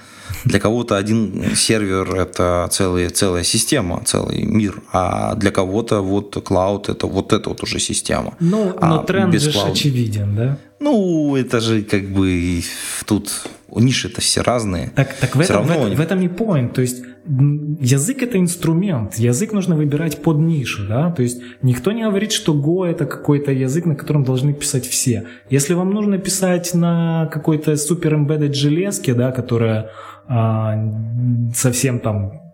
Для кого-то один сервер – это целая, целая система, целый мир, а для кого-то вот клауд – это вот эта вот уже система. Ну, а но тренд без же клауд... очевиден, да? Ну, это же как бы тут ниши-то все разные. Так, так в, этом, равно... в, в этом и point. То есть язык это инструмент, язык нужно выбирать под нишу, да, то есть никто не говорит, что Go это какой-то язык, на котором должны писать все. Если вам нужно писать на какой-то супер embedded железке, да, которая а, совсем там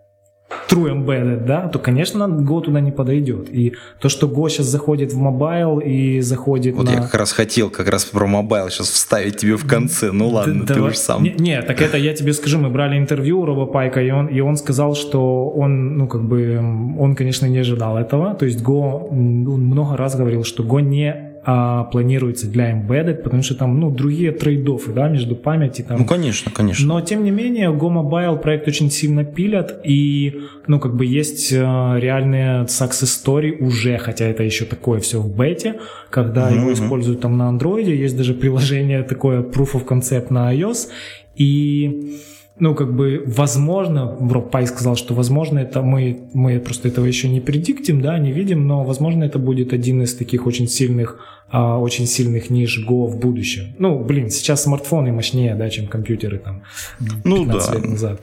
true embedded, да, то, конечно, Go туда не подойдет. И то, что Go сейчас заходит в mobile и заходит Вот на... я как раз хотел как раз про mobile сейчас вставить тебе в конце. Ну ладно, да, ты уж сам. Не, не, так это я тебе скажу, мы брали интервью у Роба Пайка, и он, и он сказал, что он, ну, как бы, он, конечно, не ожидал этого. То есть Go, он много раз говорил, что Go не а, планируется для embedded, потому что там ну, другие трейдофы да, между памяти. Там. Ну, конечно, конечно. Но, тем не менее, Go Mobile проект очень сильно пилят, и ну, как бы есть э, реальные success story уже, хотя это еще такое все в бете, когда mm-hmm. его используют там на Android, есть даже приложение такое Proof of Concept на iOS, и ну, как бы, возможно, Роб Пай сказал, что, возможно, это мы, мы просто этого еще не предиктим, да, не видим, но, возможно, это будет один из таких очень сильных а, очень сильных ниш Go в будущем. Ну, блин, сейчас смартфоны мощнее, да, чем компьютеры там 15 ну, да. лет назад.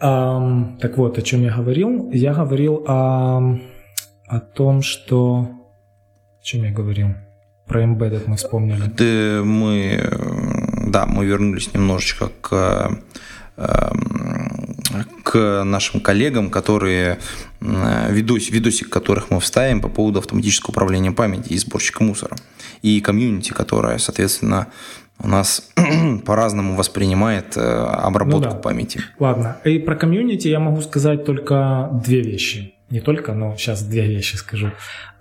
А, так вот, о чем я говорил? Я говорил о, о том, что... О чем я говорил? Про embedded мы вспомнили. Да, мы, да, мы вернулись немножечко к эм, к нашим коллегам, которые видос, видосик которых мы вставим по поводу автоматического управления памяти и сборщика мусора. И комьюнити, которая, соответственно, у нас (clears throat) по-разному воспринимает э, обработку ну, да. памяти. Ладно, и про комьюнити я могу сказать только две вещи. не только, но сейчас две вещи скажу.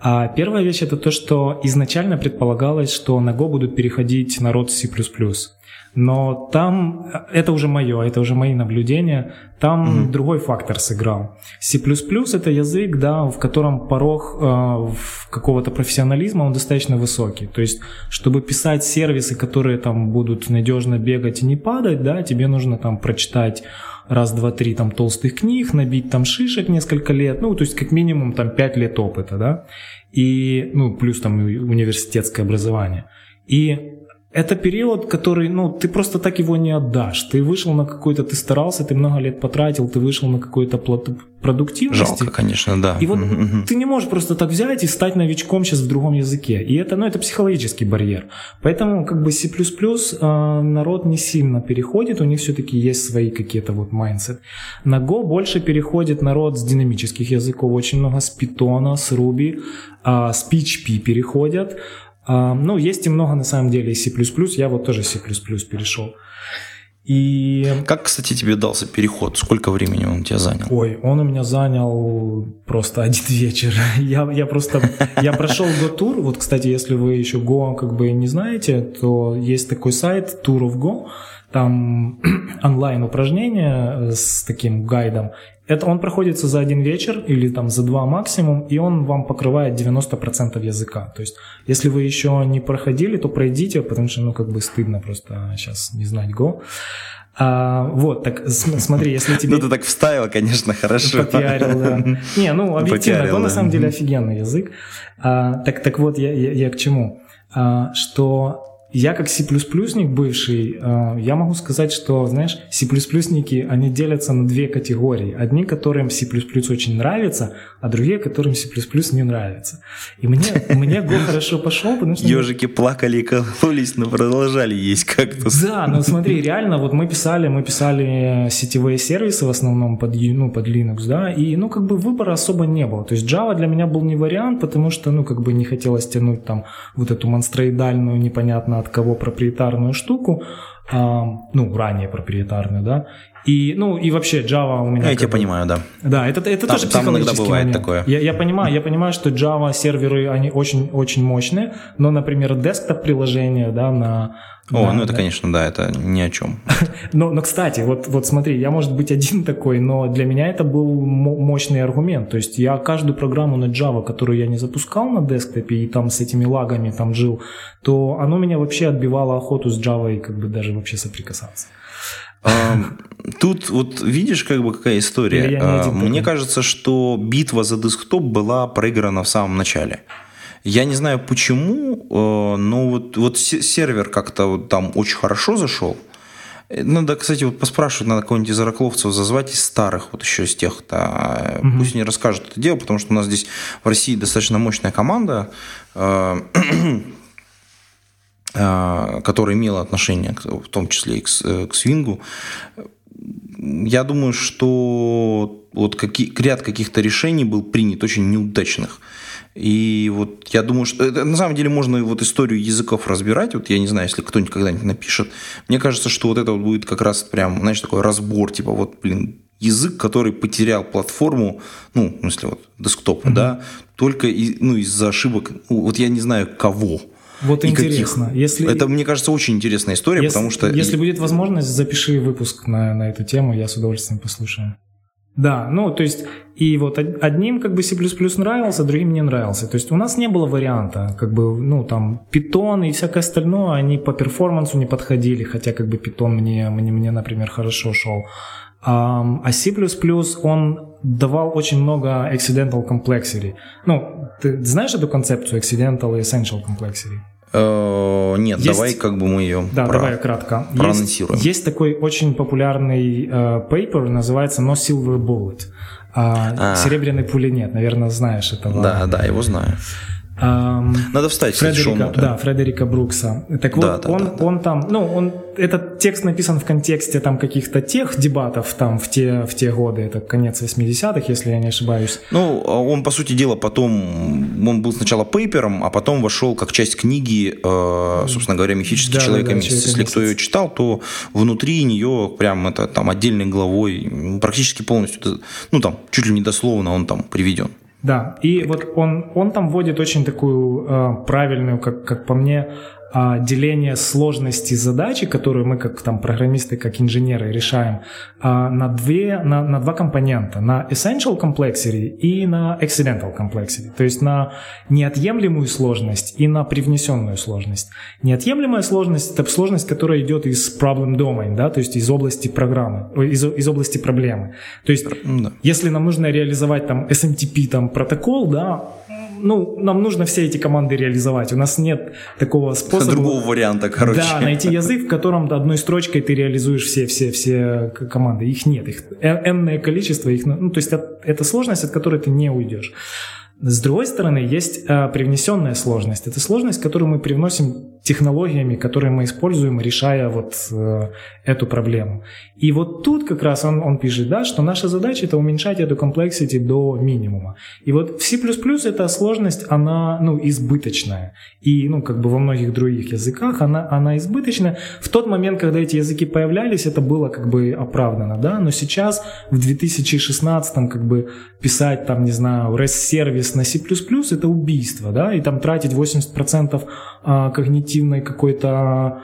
А первая вещь это то, что изначально предполагалось, что на Go будут переходить народ C++. Но там, это уже мое, это уже мои наблюдения, там mm-hmm. другой фактор сыграл. C++ это язык, да, в котором порог э, какого-то профессионализма, он достаточно высокий. То есть, чтобы писать сервисы, которые там будут надежно бегать и не падать, да, тебе нужно там прочитать раз, два, три там толстых книг, набить там шишек несколько лет, ну, то есть как минимум там пять лет опыта, да, и, ну, плюс там университетское образование. И это период, который, ну, ты просто так его не отдашь. Ты вышел на какой-то, ты старался, ты много лет потратил, ты вышел на какой-то продуктивности. Жалко, конечно, да. И вот mm-hmm. ты не можешь просто так взять и стать новичком сейчас в другом языке. И это, ну, это психологический барьер. Поэтому как бы C++ э, народ не сильно переходит, у них все-таки есть свои какие-то вот mindset. На Go больше переходит народ с динамических языков, очень много с Python, с Ruby, э, с PHP переходят. А, ну, есть и много на самом деле C++, я вот тоже C++ перешел. И... Как, кстати, тебе дался переход? Сколько времени он у тебя занял? Ой, он у меня занял просто один (laughs) вечер. Я, я просто... Я прошел Go-тур. Вот, кстати, если вы еще Go как бы не знаете, то есть такой сайт Tour of Go. Там (clears throat) онлайн упражнения с таким гайдом. Это он проходится за один вечер или там за два максимум, и он вам покрывает 90% языка. То есть, если вы еще не проходили, то пройдите, потому что, ну, как бы стыдно просто сейчас не знать Go. А, вот, так смотри, если тебе... Ну, ты так вставил, конечно, хорошо. Попиарил, да. Не, ну, объективно, Go на самом деле офигенный язык. А, так, так вот, я, я, я к чему? А, что я как C++ник бывший, э, я могу сказать, что, знаешь, C++ники, они делятся на две категории. Одни, которым C++ очень нравится, а другие, которым C++ не нравится. И мне, (laughs) мне Go хорошо пошел, потому что... Ежики плакали и кололись, но продолжали есть кактус. Да, но смотри, реально, вот мы писали, мы писали сетевые сервисы в основном под, ну, под Linux, да, и, ну, как бы выбора особо не было. То есть Java для меня был не вариант, потому что, ну, как бы не хотелось тянуть там вот эту монстроидальную, непонятно от кого проприетарную штуку, а, ну, ранее проприетарную, да, и, ну, и вообще Java у меня... Я тебя понимаю, да. Да, это, это там, тоже там иногда бывает момент. такое. Я, я, понимаю, я понимаю, что Java серверы, они очень-очень мощные, но, например, десктоп приложения, да, на... О, на, ну это, да. конечно, да, это ни о чем. (laughs) но, но, кстати, вот, вот смотри, я, может быть, один такой, но для меня это был мощный аргумент. То есть я каждую программу на Java, которую я не запускал на десктопе и там с этими лагами там жил, то оно меня вообще отбивало охоту с Java и как бы даже вообще соприкасаться. Тут вот видишь, как бы какая история. А, мне кажется, что битва за десктоп была проиграна в самом начале. Я не знаю почему, э, но вот, вот сервер как-то вот там очень хорошо зашел. Надо, кстати, вот поспрашивать, надо кого-нибудь из оракловцев зазвать из старых, вот еще из тех-то. Угу. Пусть они расскажут это дело, потому что у нас здесь в России достаточно мощная команда. (clears throat) А, которая имела отношение, в том числе и к, э, к свингу, я думаю, что вот какие, ряд каких-то решений был принят очень неудачных. И вот я думаю, что это, на самом деле можно вот историю языков разбирать. Вот я не знаю, если кто-нибудь когда-нибудь напишет. Мне кажется, что вот это вот будет как раз прям, знаешь, такой разбор, типа вот, блин, язык, который потерял платформу, ну, в смысле, вот, десктопа, mm-hmm. да, только и, ну, из-за ошибок, вот я не знаю кого. Вот интересно. Каких. Если... Это, мне кажется, очень интересная история, если, потому что... Если будет возможность, запиши выпуск на, на эту тему, я с удовольствием послушаю. Да, ну, то есть, и вот одним как бы C++ нравился, другим не нравился. То есть у нас не было варианта, как бы, ну, там, Python и всякое остальное, они по перформансу не подходили, хотя как бы Python мне, мне, мне например, хорошо шел. А C++ он давал очень много accidental complexity. Ну, ты знаешь эту концепцию accidental и essential complexity? Uh, нет, есть, давай как бы мы ее да, про... давай кратко. проанонсируем. Есть, есть такой очень популярный uh, paper, называется No Silver Bullet. А. Серебряной пули нет, наверное, знаешь этого. Да, да, его знаю. Эм, Надо встать, Фредерика, да, Фредерика Брукса. Так вот, да, да, он, да, он там, ну, он, этот текст написан в контексте там каких-то тех дебатов там в те, в те годы, это конец 80-х, если я не ошибаюсь. Ну, а он, по сути дела, потом, он был сначала пейпером, а потом вошел как часть книги, э, собственно говоря, «Мифический да, человек да, да, месяц». Если кто ее читал, то внутри нее прям это там отдельной главой практически полностью, ну там, чуть ли не дословно он там приведен. Да, и вот он, он там вводит очень такую э, правильную, как, как по мне, а, деление сложности задачи, которую мы как там программисты, как инженеры решаем, а, на, две, на, на два компонента. На essential complexity и на accidental complexity. То есть на неотъемлемую сложность и на привнесенную сложность. Неотъемлемая сложность – это сложность, которая идет из problem domain, да, то есть из области программы, из, из области проблемы. То есть да. если нам нужно реализовать там SMTP там, протокол, да, ну, нам нужно все эти команды реализовать. У нас нет такого способа. Другого варианта, короче. Да, найти язык, в котором одной строчкой ты реализуешь все, все, все команды. Их нет, их энное количество. Их, ну, то есть это сложность, от которой ты не уйдешь. С другой стороны, есть э, привнесенная сложность. Это сложность, которую мы привносим технологиями, которые мы используем, решая вот э, эту проблему. И вот тут как раз он, он пишет, да, что наша задача это уменьшать эту complexity до минимума. И вот в C++ эта сложность, она, ну, избыточная. И, ну, как бы во многих других языках она, она избыточная. В тот момент, когда эти языки появлялись, это было как бы оправдано, да, но сейчас в 2016 как бы писать там, не знаю, REST-сервис на C++ это убийство, да, и там тратить 80% а, когнитивной какой-то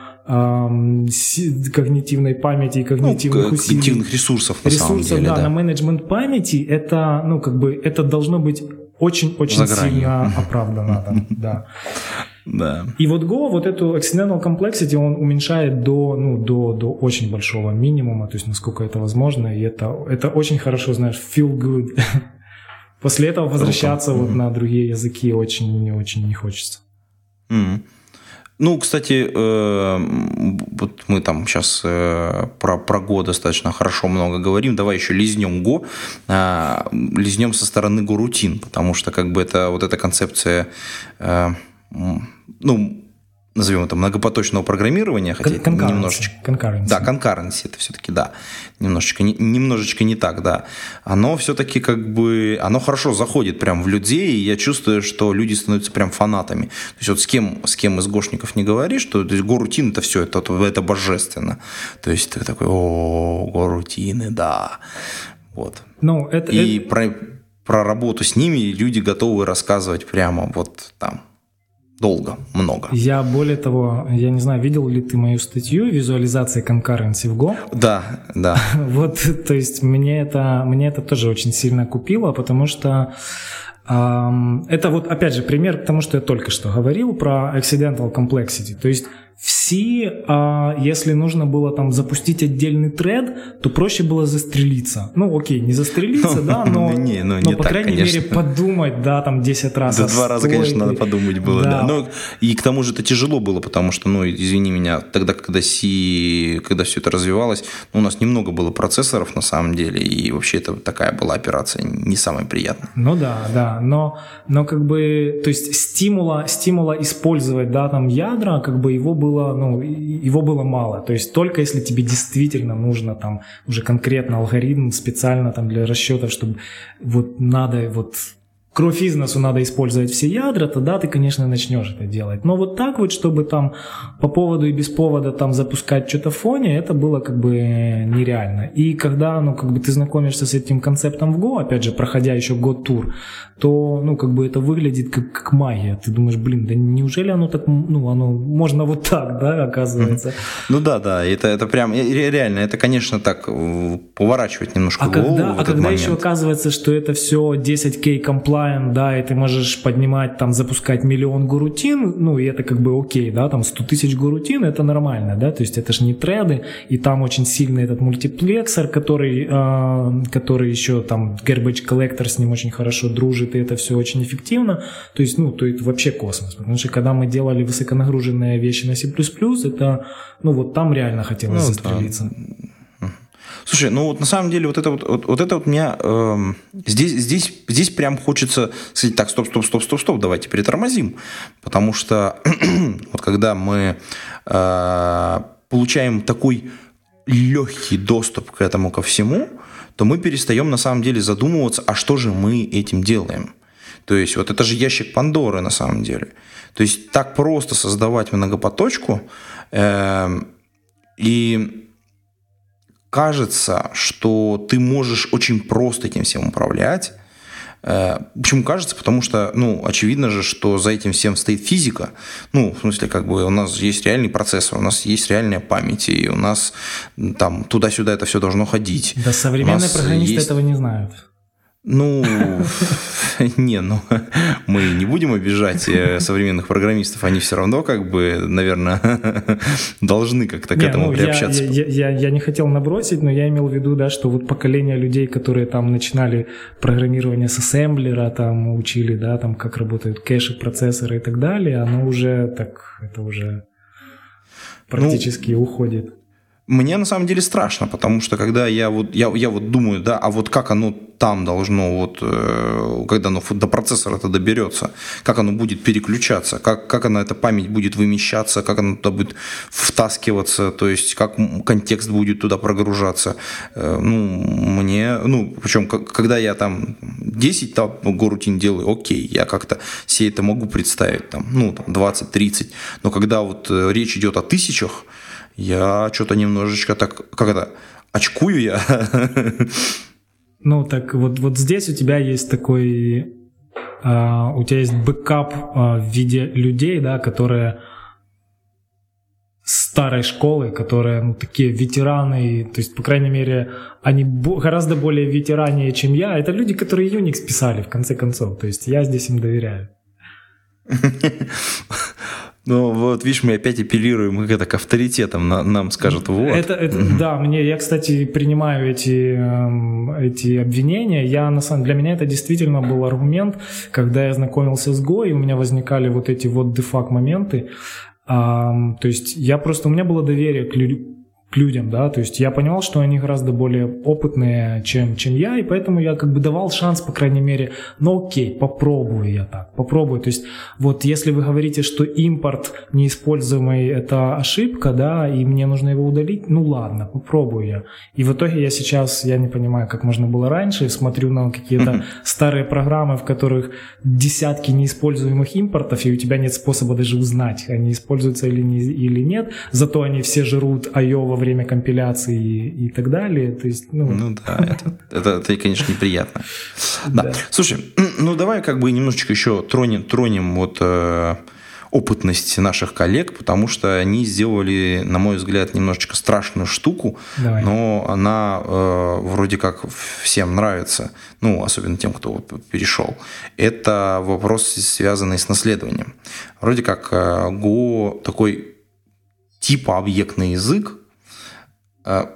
когнитивной памяти и когнитивных ну, усилий. Когнитивных ресурсов, на ресурсов, самом деле, да, да. на менеджмент памяти, это, ну, как бы, это должно быть очень-очень сильно (laughs) оправдано. Да, да. Да. И вот Go вот эту accidental complexity он уменьшает до, ну, до, до очень большого минимума, то есть насколько это возможно, и это, это очень хорошо, знаешь, feel good. (laughs) После этого возвращаться вот на другие языки очень-очень не хочется. Mm. Ну, кстати, э, вот мы там сейчас э, про, про Go достаточно хорошо много говорим. Давай еще лизнем Go, э, лизнем со стороны Go рутин, потому что как бы это вот эта концепция, ну, назовем это многопоточного программирования, хотя concurrency. немножечко... Concurrency. Да, concurrency, это все-таки, да, немножечко не, немножечко не так, да. Оно все-таки как бы, оно хорошо заходит прям в людей, и я чувствую, что люди становятся прям фанатами. То есть вот с кем, с кем из гошников не говоришь, что то есть, горутин это все, это, это божественно. То есть ты такой, о, горутины, да. Вот. Ну, это, и это... Про, про работу с ними люди готовы рассказывать прямо вот там долго, много. Я более того, я не знаю, видел ли ты мою статью визуализация concurrency в Go? Да, да. (laughs) вот, то есть мне это, мне это тоже очень сильно купило, потому что эм, это вот опять же пример к тому, что я только что говорил про accidental complexity. То есть C, а, если нужно было там запустить отдельный тред, то проще было застрелиться. Ну, окей, не застрелиться, да, но, ну, по крайней мере, подумать, да, там 10 раз. Да, два раза, конечно, надо подумать было, да. да. Ну, и к тому же это тяжело было, потому что, ну, извини меня, тогда, когда C, когда все это развивалось, ну, у нас немного было процессоров на самом деле, и вообще это такая была операция не самая приятная. Ну да, да, но, но как бы, то есть стимула, стимула использовать, да, там ядра, как бы его было, ну, его было мало. То есть только если тебе действительно нужно там уже конкретно алгоритм специально там для расчетов, чтобы вот надо вот кровь из носу надо использовать все ядра, тогда ты, конечно, начнешь это делать. Но вот так вот, чтобы там по поводу и без повода там запускать что-то в фоне, это было как бы нереально. И когда, ну, как бы ты знакомишься с этим концептом в Go, опять же, проходя еще год-тур, то, ну, как бы это выглядит как, как магия. Ты думаешь, блин, да неужели оно так, ну, оно можно вот так, да, оказывается? Ну да, да, это, это прям, реально, это, конечно, так э, поворачивать немножко а голову когда, А когда еще оказывается, что это все 10к комплайн, да, и ты можешь поднимать, там, запускать миллион гурутин, ну, и это как бы окей, да, там 100 тысяч гурутин, это нормально, да, то есть это же не треды, и там очень сильный этот мультиплексор, который, э, который еще там garbage collector с ним очень хорошо дружит, и это все очень эффективно, то есть, ну, то это вообще космос. Потому что когда мы делали высоконагруженные вещи на C++, это, ну, вот там реально хотелось ну, застрелиться. Да. Слушай, ну вот на самом деле вот это вот, вот, вот это вот меня э, здесь, здесь, здесь прям хочется сказать, так, стоп, стоп, стоп, стоп, стоп, давайте притормозим. Потому что (clears throat) вот когда мы э, получаем такой легкий доступ к этому ко всему, то мы перестаем на самом деле задумываться, а что же мы этим делаем. То есть вот это же ящик Пандоры на самом деле. То есть так просто создавать многопоточку э, и кажется, что ты можешь очень просто этим всем управлять. Э, почему кажется? Потому что, ну, очевидно же, что за этим всем стоит физика. Ну, в смысле, как бы у нас есть реальный процессор, у нас есть реальная память, и у нас там туда-сюда это все должно ходить. Да современные программисты есть... этого не знают. Ну, (laughs) не, ну, мы не будем обижать э, современных программистов, они все равно, как бы, наверное, (laughs) должны как-то к этому ну, приобщаться. Я, я, я, я не хотел набросить, но я имел в виду, да, что вот поколение людей, которые там начинали программирование с ассемблера, там учили, да, там как работают кэши, процессоры и так далее, оно уже так, это уже практически ну, уходит. Мне на самом деле страшно, потому что когда я вот, я, я вот думаю, да, а вот как оно там должно, вот, э, когда оно до процессора-то доберется, как оно будет переключаться, как, как она, эта память будет вымещаться, как она туда будет втаскиваться, то есть как контекст будет туда прогружаться. Э, ну, мне, ну, причем, когда я там 10 там, горутин делаю, окей, я как-то себе это могу представить, там, ну, там 20-30, но когда вот э, речь идет о тысячах, я что-то немножечко так, как это, очкую я. Ну, так вот, вот здесь у тебя есть такой, э, у тебя есть бэкап э, в виде людей, да, которые старой школы, которые ну, такие ветераны, то есть, по крайней мере, они гораздо более ветеранее, чем я. Это люди, которые Unix писали, в конце концов. То есть я здесь им доверяю. (laughs) Ну, вот, видишь, мы опять апеллируем это, к авторитетам, на, нам скажут, вот. Это, это да, мне, я, кстати, принимаю эти, эм, эти обвинения. Я, на самом, для меня это действительно был аргумент, когда я знакомился с Go, и у меня возникали вот эти вот дефак моменты. А, то есть я просто, у меня было доверие к, людям к людям, да, то есть я понимал, что они гораздо более опытные, чем, чем я, и поэтому я как бы давал шанс, по крайней мере, ну окей, попробую я так, попробую, то есть вот если вы говорите, что импорт неиспользуемый это ошибка, да, и мне нужно его удалить, ну ладно, попробую я. И в итоге я сейчас, я не понимаю, как можно было раньше, смотрю на какие-то (laughs) старые программы, в которых десятки неиспользуемых импортов, и у тебя нет способа даже узнать, они используются или, не, или нет, зато они все жрут Айова время компиляции и, так далее. То есть, ну, ну да, это, это, это, конечно, неприятно. (laughs) Да. да. Слушай, ну давай как бы немножечко еще тронем, тронем вот э, опытность наших коллег, потому что они сделали, на мой взгляд, немножечко страшную штуку, давай. но она э, вроде как всем нравится, ну, особенно тем, кто вот перешел. Это вопрос, связанный с наследованием. Вроде как э, Go такой типа объектный язык,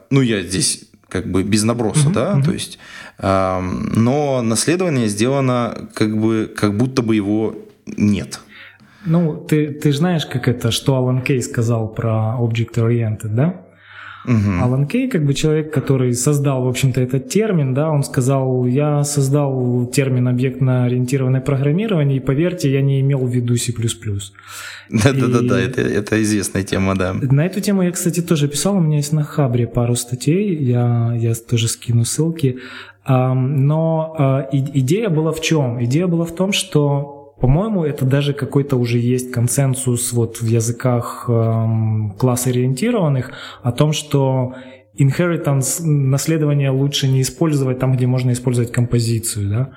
ну, я здесь как бы без наброса, uh-huh, да, uh-huh. то есть, но наследование сделано как бы, как будто бы его нет. Ну, ты, ты знаешь, как это, что Алан Кей сказал про Object-Oriented, да? Угу. Алан Кей, как бы человек, который создал, в общем-то, этот термин, да, он сказал, я создал термин объектно-ориентированное программирование, и поверьте, я не имел в виду C++. Да-да-да, это, это известная тема, да. На эту тему я, кстати, тоже писал, у меня есть на Хабре пару статей, я, я тоже скину ссылки. Но а, идея была в чем? Идея была в том, что по-моему, это даже какой-то уже есть консенсус вот в языках эм, класс-ориентированных о том, что inheritance, наследование лучше не использовать там, где можно использовать композицию, да.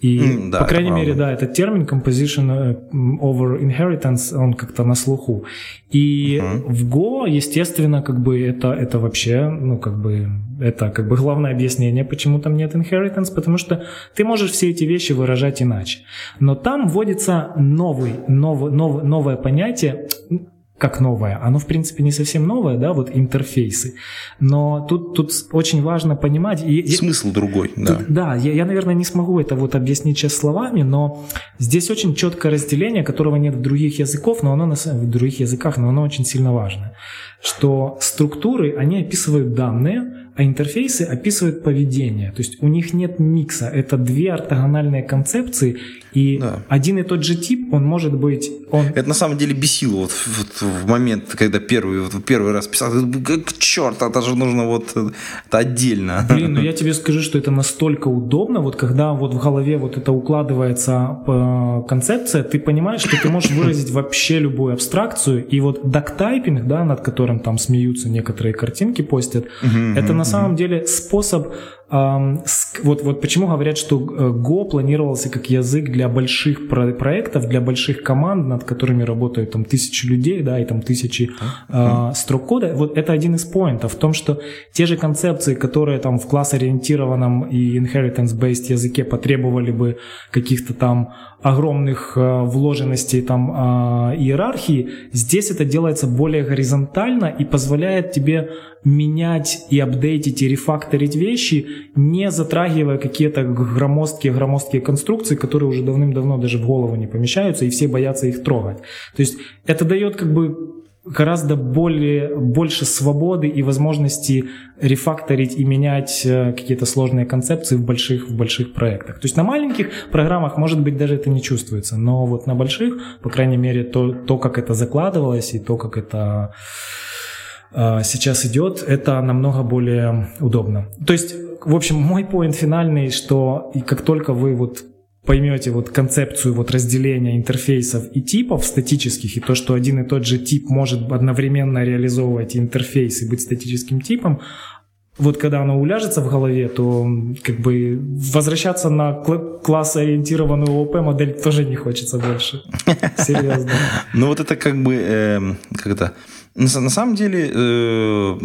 И, mm, да, по крайней мере, да, этот термин composition э, over inheritance, он как-то на слуху. И uh-huh. в Go, естественно, как бы это, это вообще, ну, как бы, это как бы главное объяснение, почему там нет inheritance, потому что ты можешь все эти вещи выражать иначе. Но там вводится новый, новый, новый, новое понятие, как новое. Оно, в принципе, не совсем новое, да, вот интерфейсы. Но тут, тут очень важно понимать... Смысл я, другой, да. Тут, да, я, я, наверное, не смогу это вот объяснить сейчас словами, но здесь очень четкое разделение, которого нет в других языков, но оно на, в других языках, но оно очень сильно важно. что структуры, они описывают данные, а интерфейсы описывают поведение. То есть у них нет микса. Это две ортогональные концепции, и да. один и тот же тип, он может быть... Он... Это на самом деле бесило вот, вот в момент, когда первый, вот, первый раз писал, как черт, это же нужно вот это отдельно. Блин, ну я тебе скажу, что это настолько удобно, вот когда вот в голове вот это укладывается э, концепция, ты понимаешь, что ты можешь выразить вообще любую абстракцию, и вот дактайпинг, да, над которым там смеются некоторые картинки постят, это на самом деле способ вот, вот почему говорят, что э, Go планировался как язык для больших проектов, для больших команд, над которыми работают там тысячи людей, да, и там тысячи э, строк кода. Вот это один из поинтов в том, что те же концепции, которые там в класс-ориентированном и inheritance-based языке потребовали бы каких-то там огромных э, вложенностей там э, иерархии, здесь это делается более горизонтально и позволяет тебе менять и апдейтить и рефакторить вещи, не затрагивая какие-то громоздкие-громоздкие конструкции, которые уже давным-давно даже в голову не помещаются, и все боятся их трогать. То есть это дает как бы гораздо более, больше свободы и возможности рефакторить и менять э, какие-то сложные концепции в больших, в больших проектах. То есть на маленьких программах, может быть, даже это не чувствуется, но вот на больших, по крайней мере, то, то как это закладывалось и то, как это э, сейчас идет, это намного более удобно. То есть, в общем, мой поинт финальный, что и как только вы вот поймете вот концепцию вот разделения интерфейсов и типов статических, и то, что один и тот же тип может одновременно реализовывать интерфейс и быть статическим типом, вот когда оно уляжется в голове, то как бы возвращаться на класс-ориентированную ОП модель тоже не хочется больше. (laughs) Серьезно. Ну вот это как бы, эм, как это, на, на самом деле, э,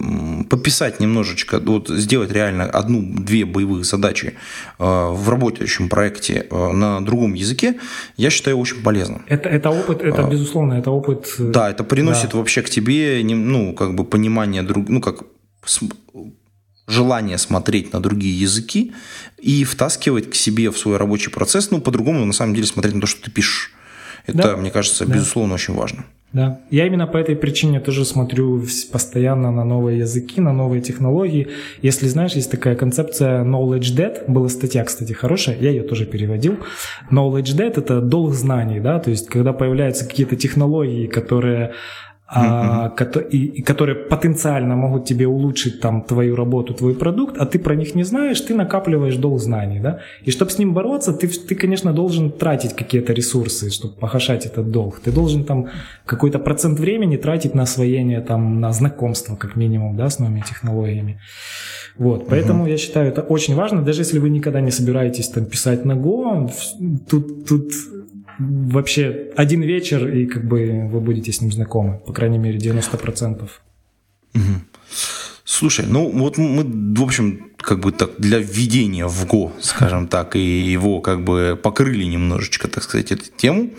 подписать немножечко, вот сделать реально одну-две боевых задачи э, в работающем проекте э, на другом языке, я считаю очень полезным. Это, это опыт, это а, безусловно, это опыт. Э, да, это приносит да. вообще к тебе, ну, как бы понимание друг, ну, как желание смотреть на другие языки и втаскивать к себе в свой рабочий процесс, ну, по-другому, на самом деле, смотреть на то, что ты пишешь. Это, да. мне кажется, да. безусловно, очень важно. Да, я именно по этой причине тоже смотрю постоянно на новые языки, на новые технологии. Если знаешь, есть такая концепция knowledge debt, была статья, кстати, хорошая, я ее тоже переводил. Knowledge debt – это долг знаний, да, то есть когда появляются какие-то технологии, которые а, и, которые потенциально могут тебе улучшить там твою работу, твой продукт, а ты про них не знаешь, ты накапливаешь долг знаний, да? И чтобы с ним бороться, ты, ты конечно, должен тратить какие-то ресурсы, чтобы погашать этот долг. Ты должен там какой-то процент времени тратить на освоение, там, на знакомство, как минимум, да, с новыми технологиями. Вот, поэтому угу. я считаю, это очень важно, даже если вы никогда не собираетесь там писать на Go, тут, тут вообще один вечер, и как бы вы будете с ним знакомы, по крайней мере, 90%. Угу. Слушай, ну вот мы, в общем, как бы так для введения в Go, скажем так, и его как бы покрыли немножечко, так сказать, эту тему.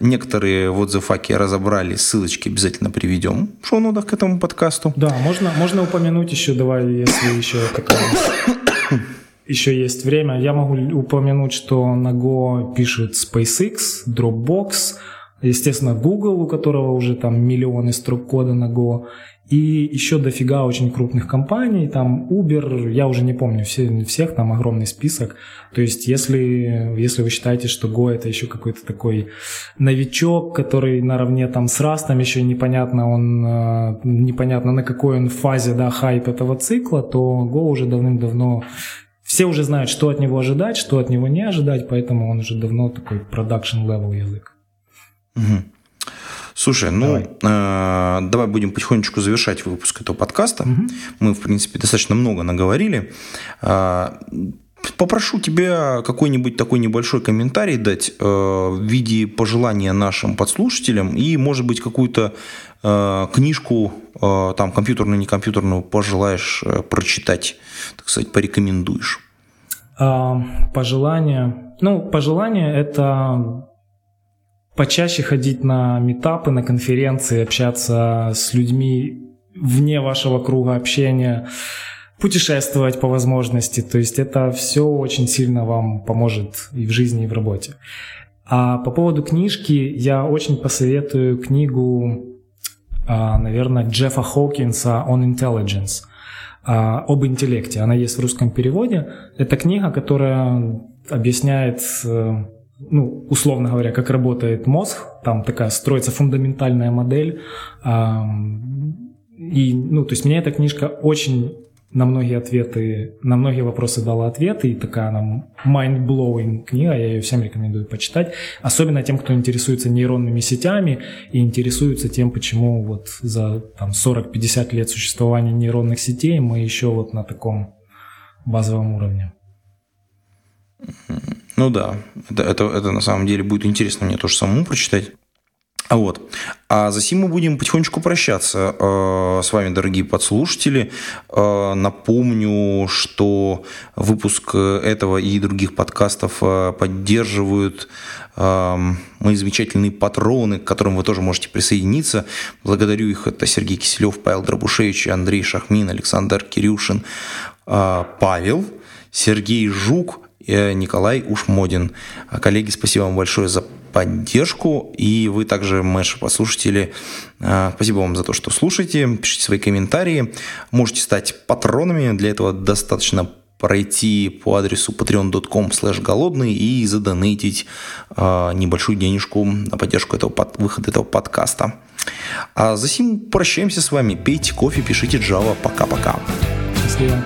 Некоторые вот зафаки разобрали, ссылочки обязательно приведем в шоу-нотах к этому подкасту. Да, можно, можно упомянуть еще, давай, если еще такое (coughs) еще есть время, я могу упомянуть, что на Go пишет SpaceX, Dropbox, естественно, Google, у которого уже там миллионы строк кода на Go, и еще дофига очень крупных компаний, там Uber, я уже не помню все, всех, там огромный список. То есть, если, если вы считаете, что Go это еще какой-то такой новичок, который наравне там с Rust, еще непонятно, он, э, непонятно на какой он фазе, да, хайп этого цикла, то Go уже давным-давно все уже знают, что от него ожидать, что от него не ожидать, поэтому он уже давно такой level язык. Угу. Слушай, ну давай. Э, давай будем потихонечку завершать выпуск этого подкаста. Угу. Мы, в принципе, достаточно много наговорили. Э, попрошу тебя какой-нибудь такой небольшой комментарий дать э, в виде пожелания нашим подслушателям и, может быть, какую-то э, книжку, э, там, компьютерную, не компьютерную, пожелаешь э, прочитать, так сказать, порекомендуешь. А, пожелание. Ну, пожелание это почаще ходить на метапы, на конференции, общаться с людьми вне вашего круга общения, путешествовать по возможности. То есть это все очень сильно вам поможет и в жизни, и в работе. А по поводу книжки я очень посоветую книгу наверное, Джеффа Хокинса «On Intelligence» об интеллекте. Она есть в русском переводе. Это книга, которая объясняет э, ну, условно говоря, как работает мозг, там такая строится фундаментальная модель. И, ну, то есть мне эта книжка очень на многие ответы, на многие вопросы дала ответы, и такая она mind-blowing книга, я ее всем рекомендую почитать, особенно тем, кто интересуется нейронными сетями и интересуется тем, почему вот за там, 40-50 лет существования нейронных сетей мы еще вот на таком базовом уровне. Ну да, это, это, это на самом деле будет интересно мне тоже самому прочитать. А вот. А за сим мы будем потихонечку прощаться э, с вами, дорогие подслушатели. Э, напомню, что выпуск этого и других подкастов э, поддерживают мои замечательные патроны, к которым вы тоже можете присоединиться. Благодарю их. Это Сергей Киселев, Павел Дробушевич, Андрей Шахмин, Александр Кирюшин, Павел, Сергей Жук, Николай Ушмодин. Коллеги, спасибо вам большое за поддержку. И вы также, наши послушатели, а, спасибо вам за то, что слушаете. Пишите свои комментарии. Можете стать патронами. Для этого достаточно пройти по адресу patreon.com голодный и задонатить э, небольшую денежку на поддержку этого под, выхода этого подкаста. А сим прощаемся с вами. Пейте кофе, пишите Java. Пока-пока. Счастливо.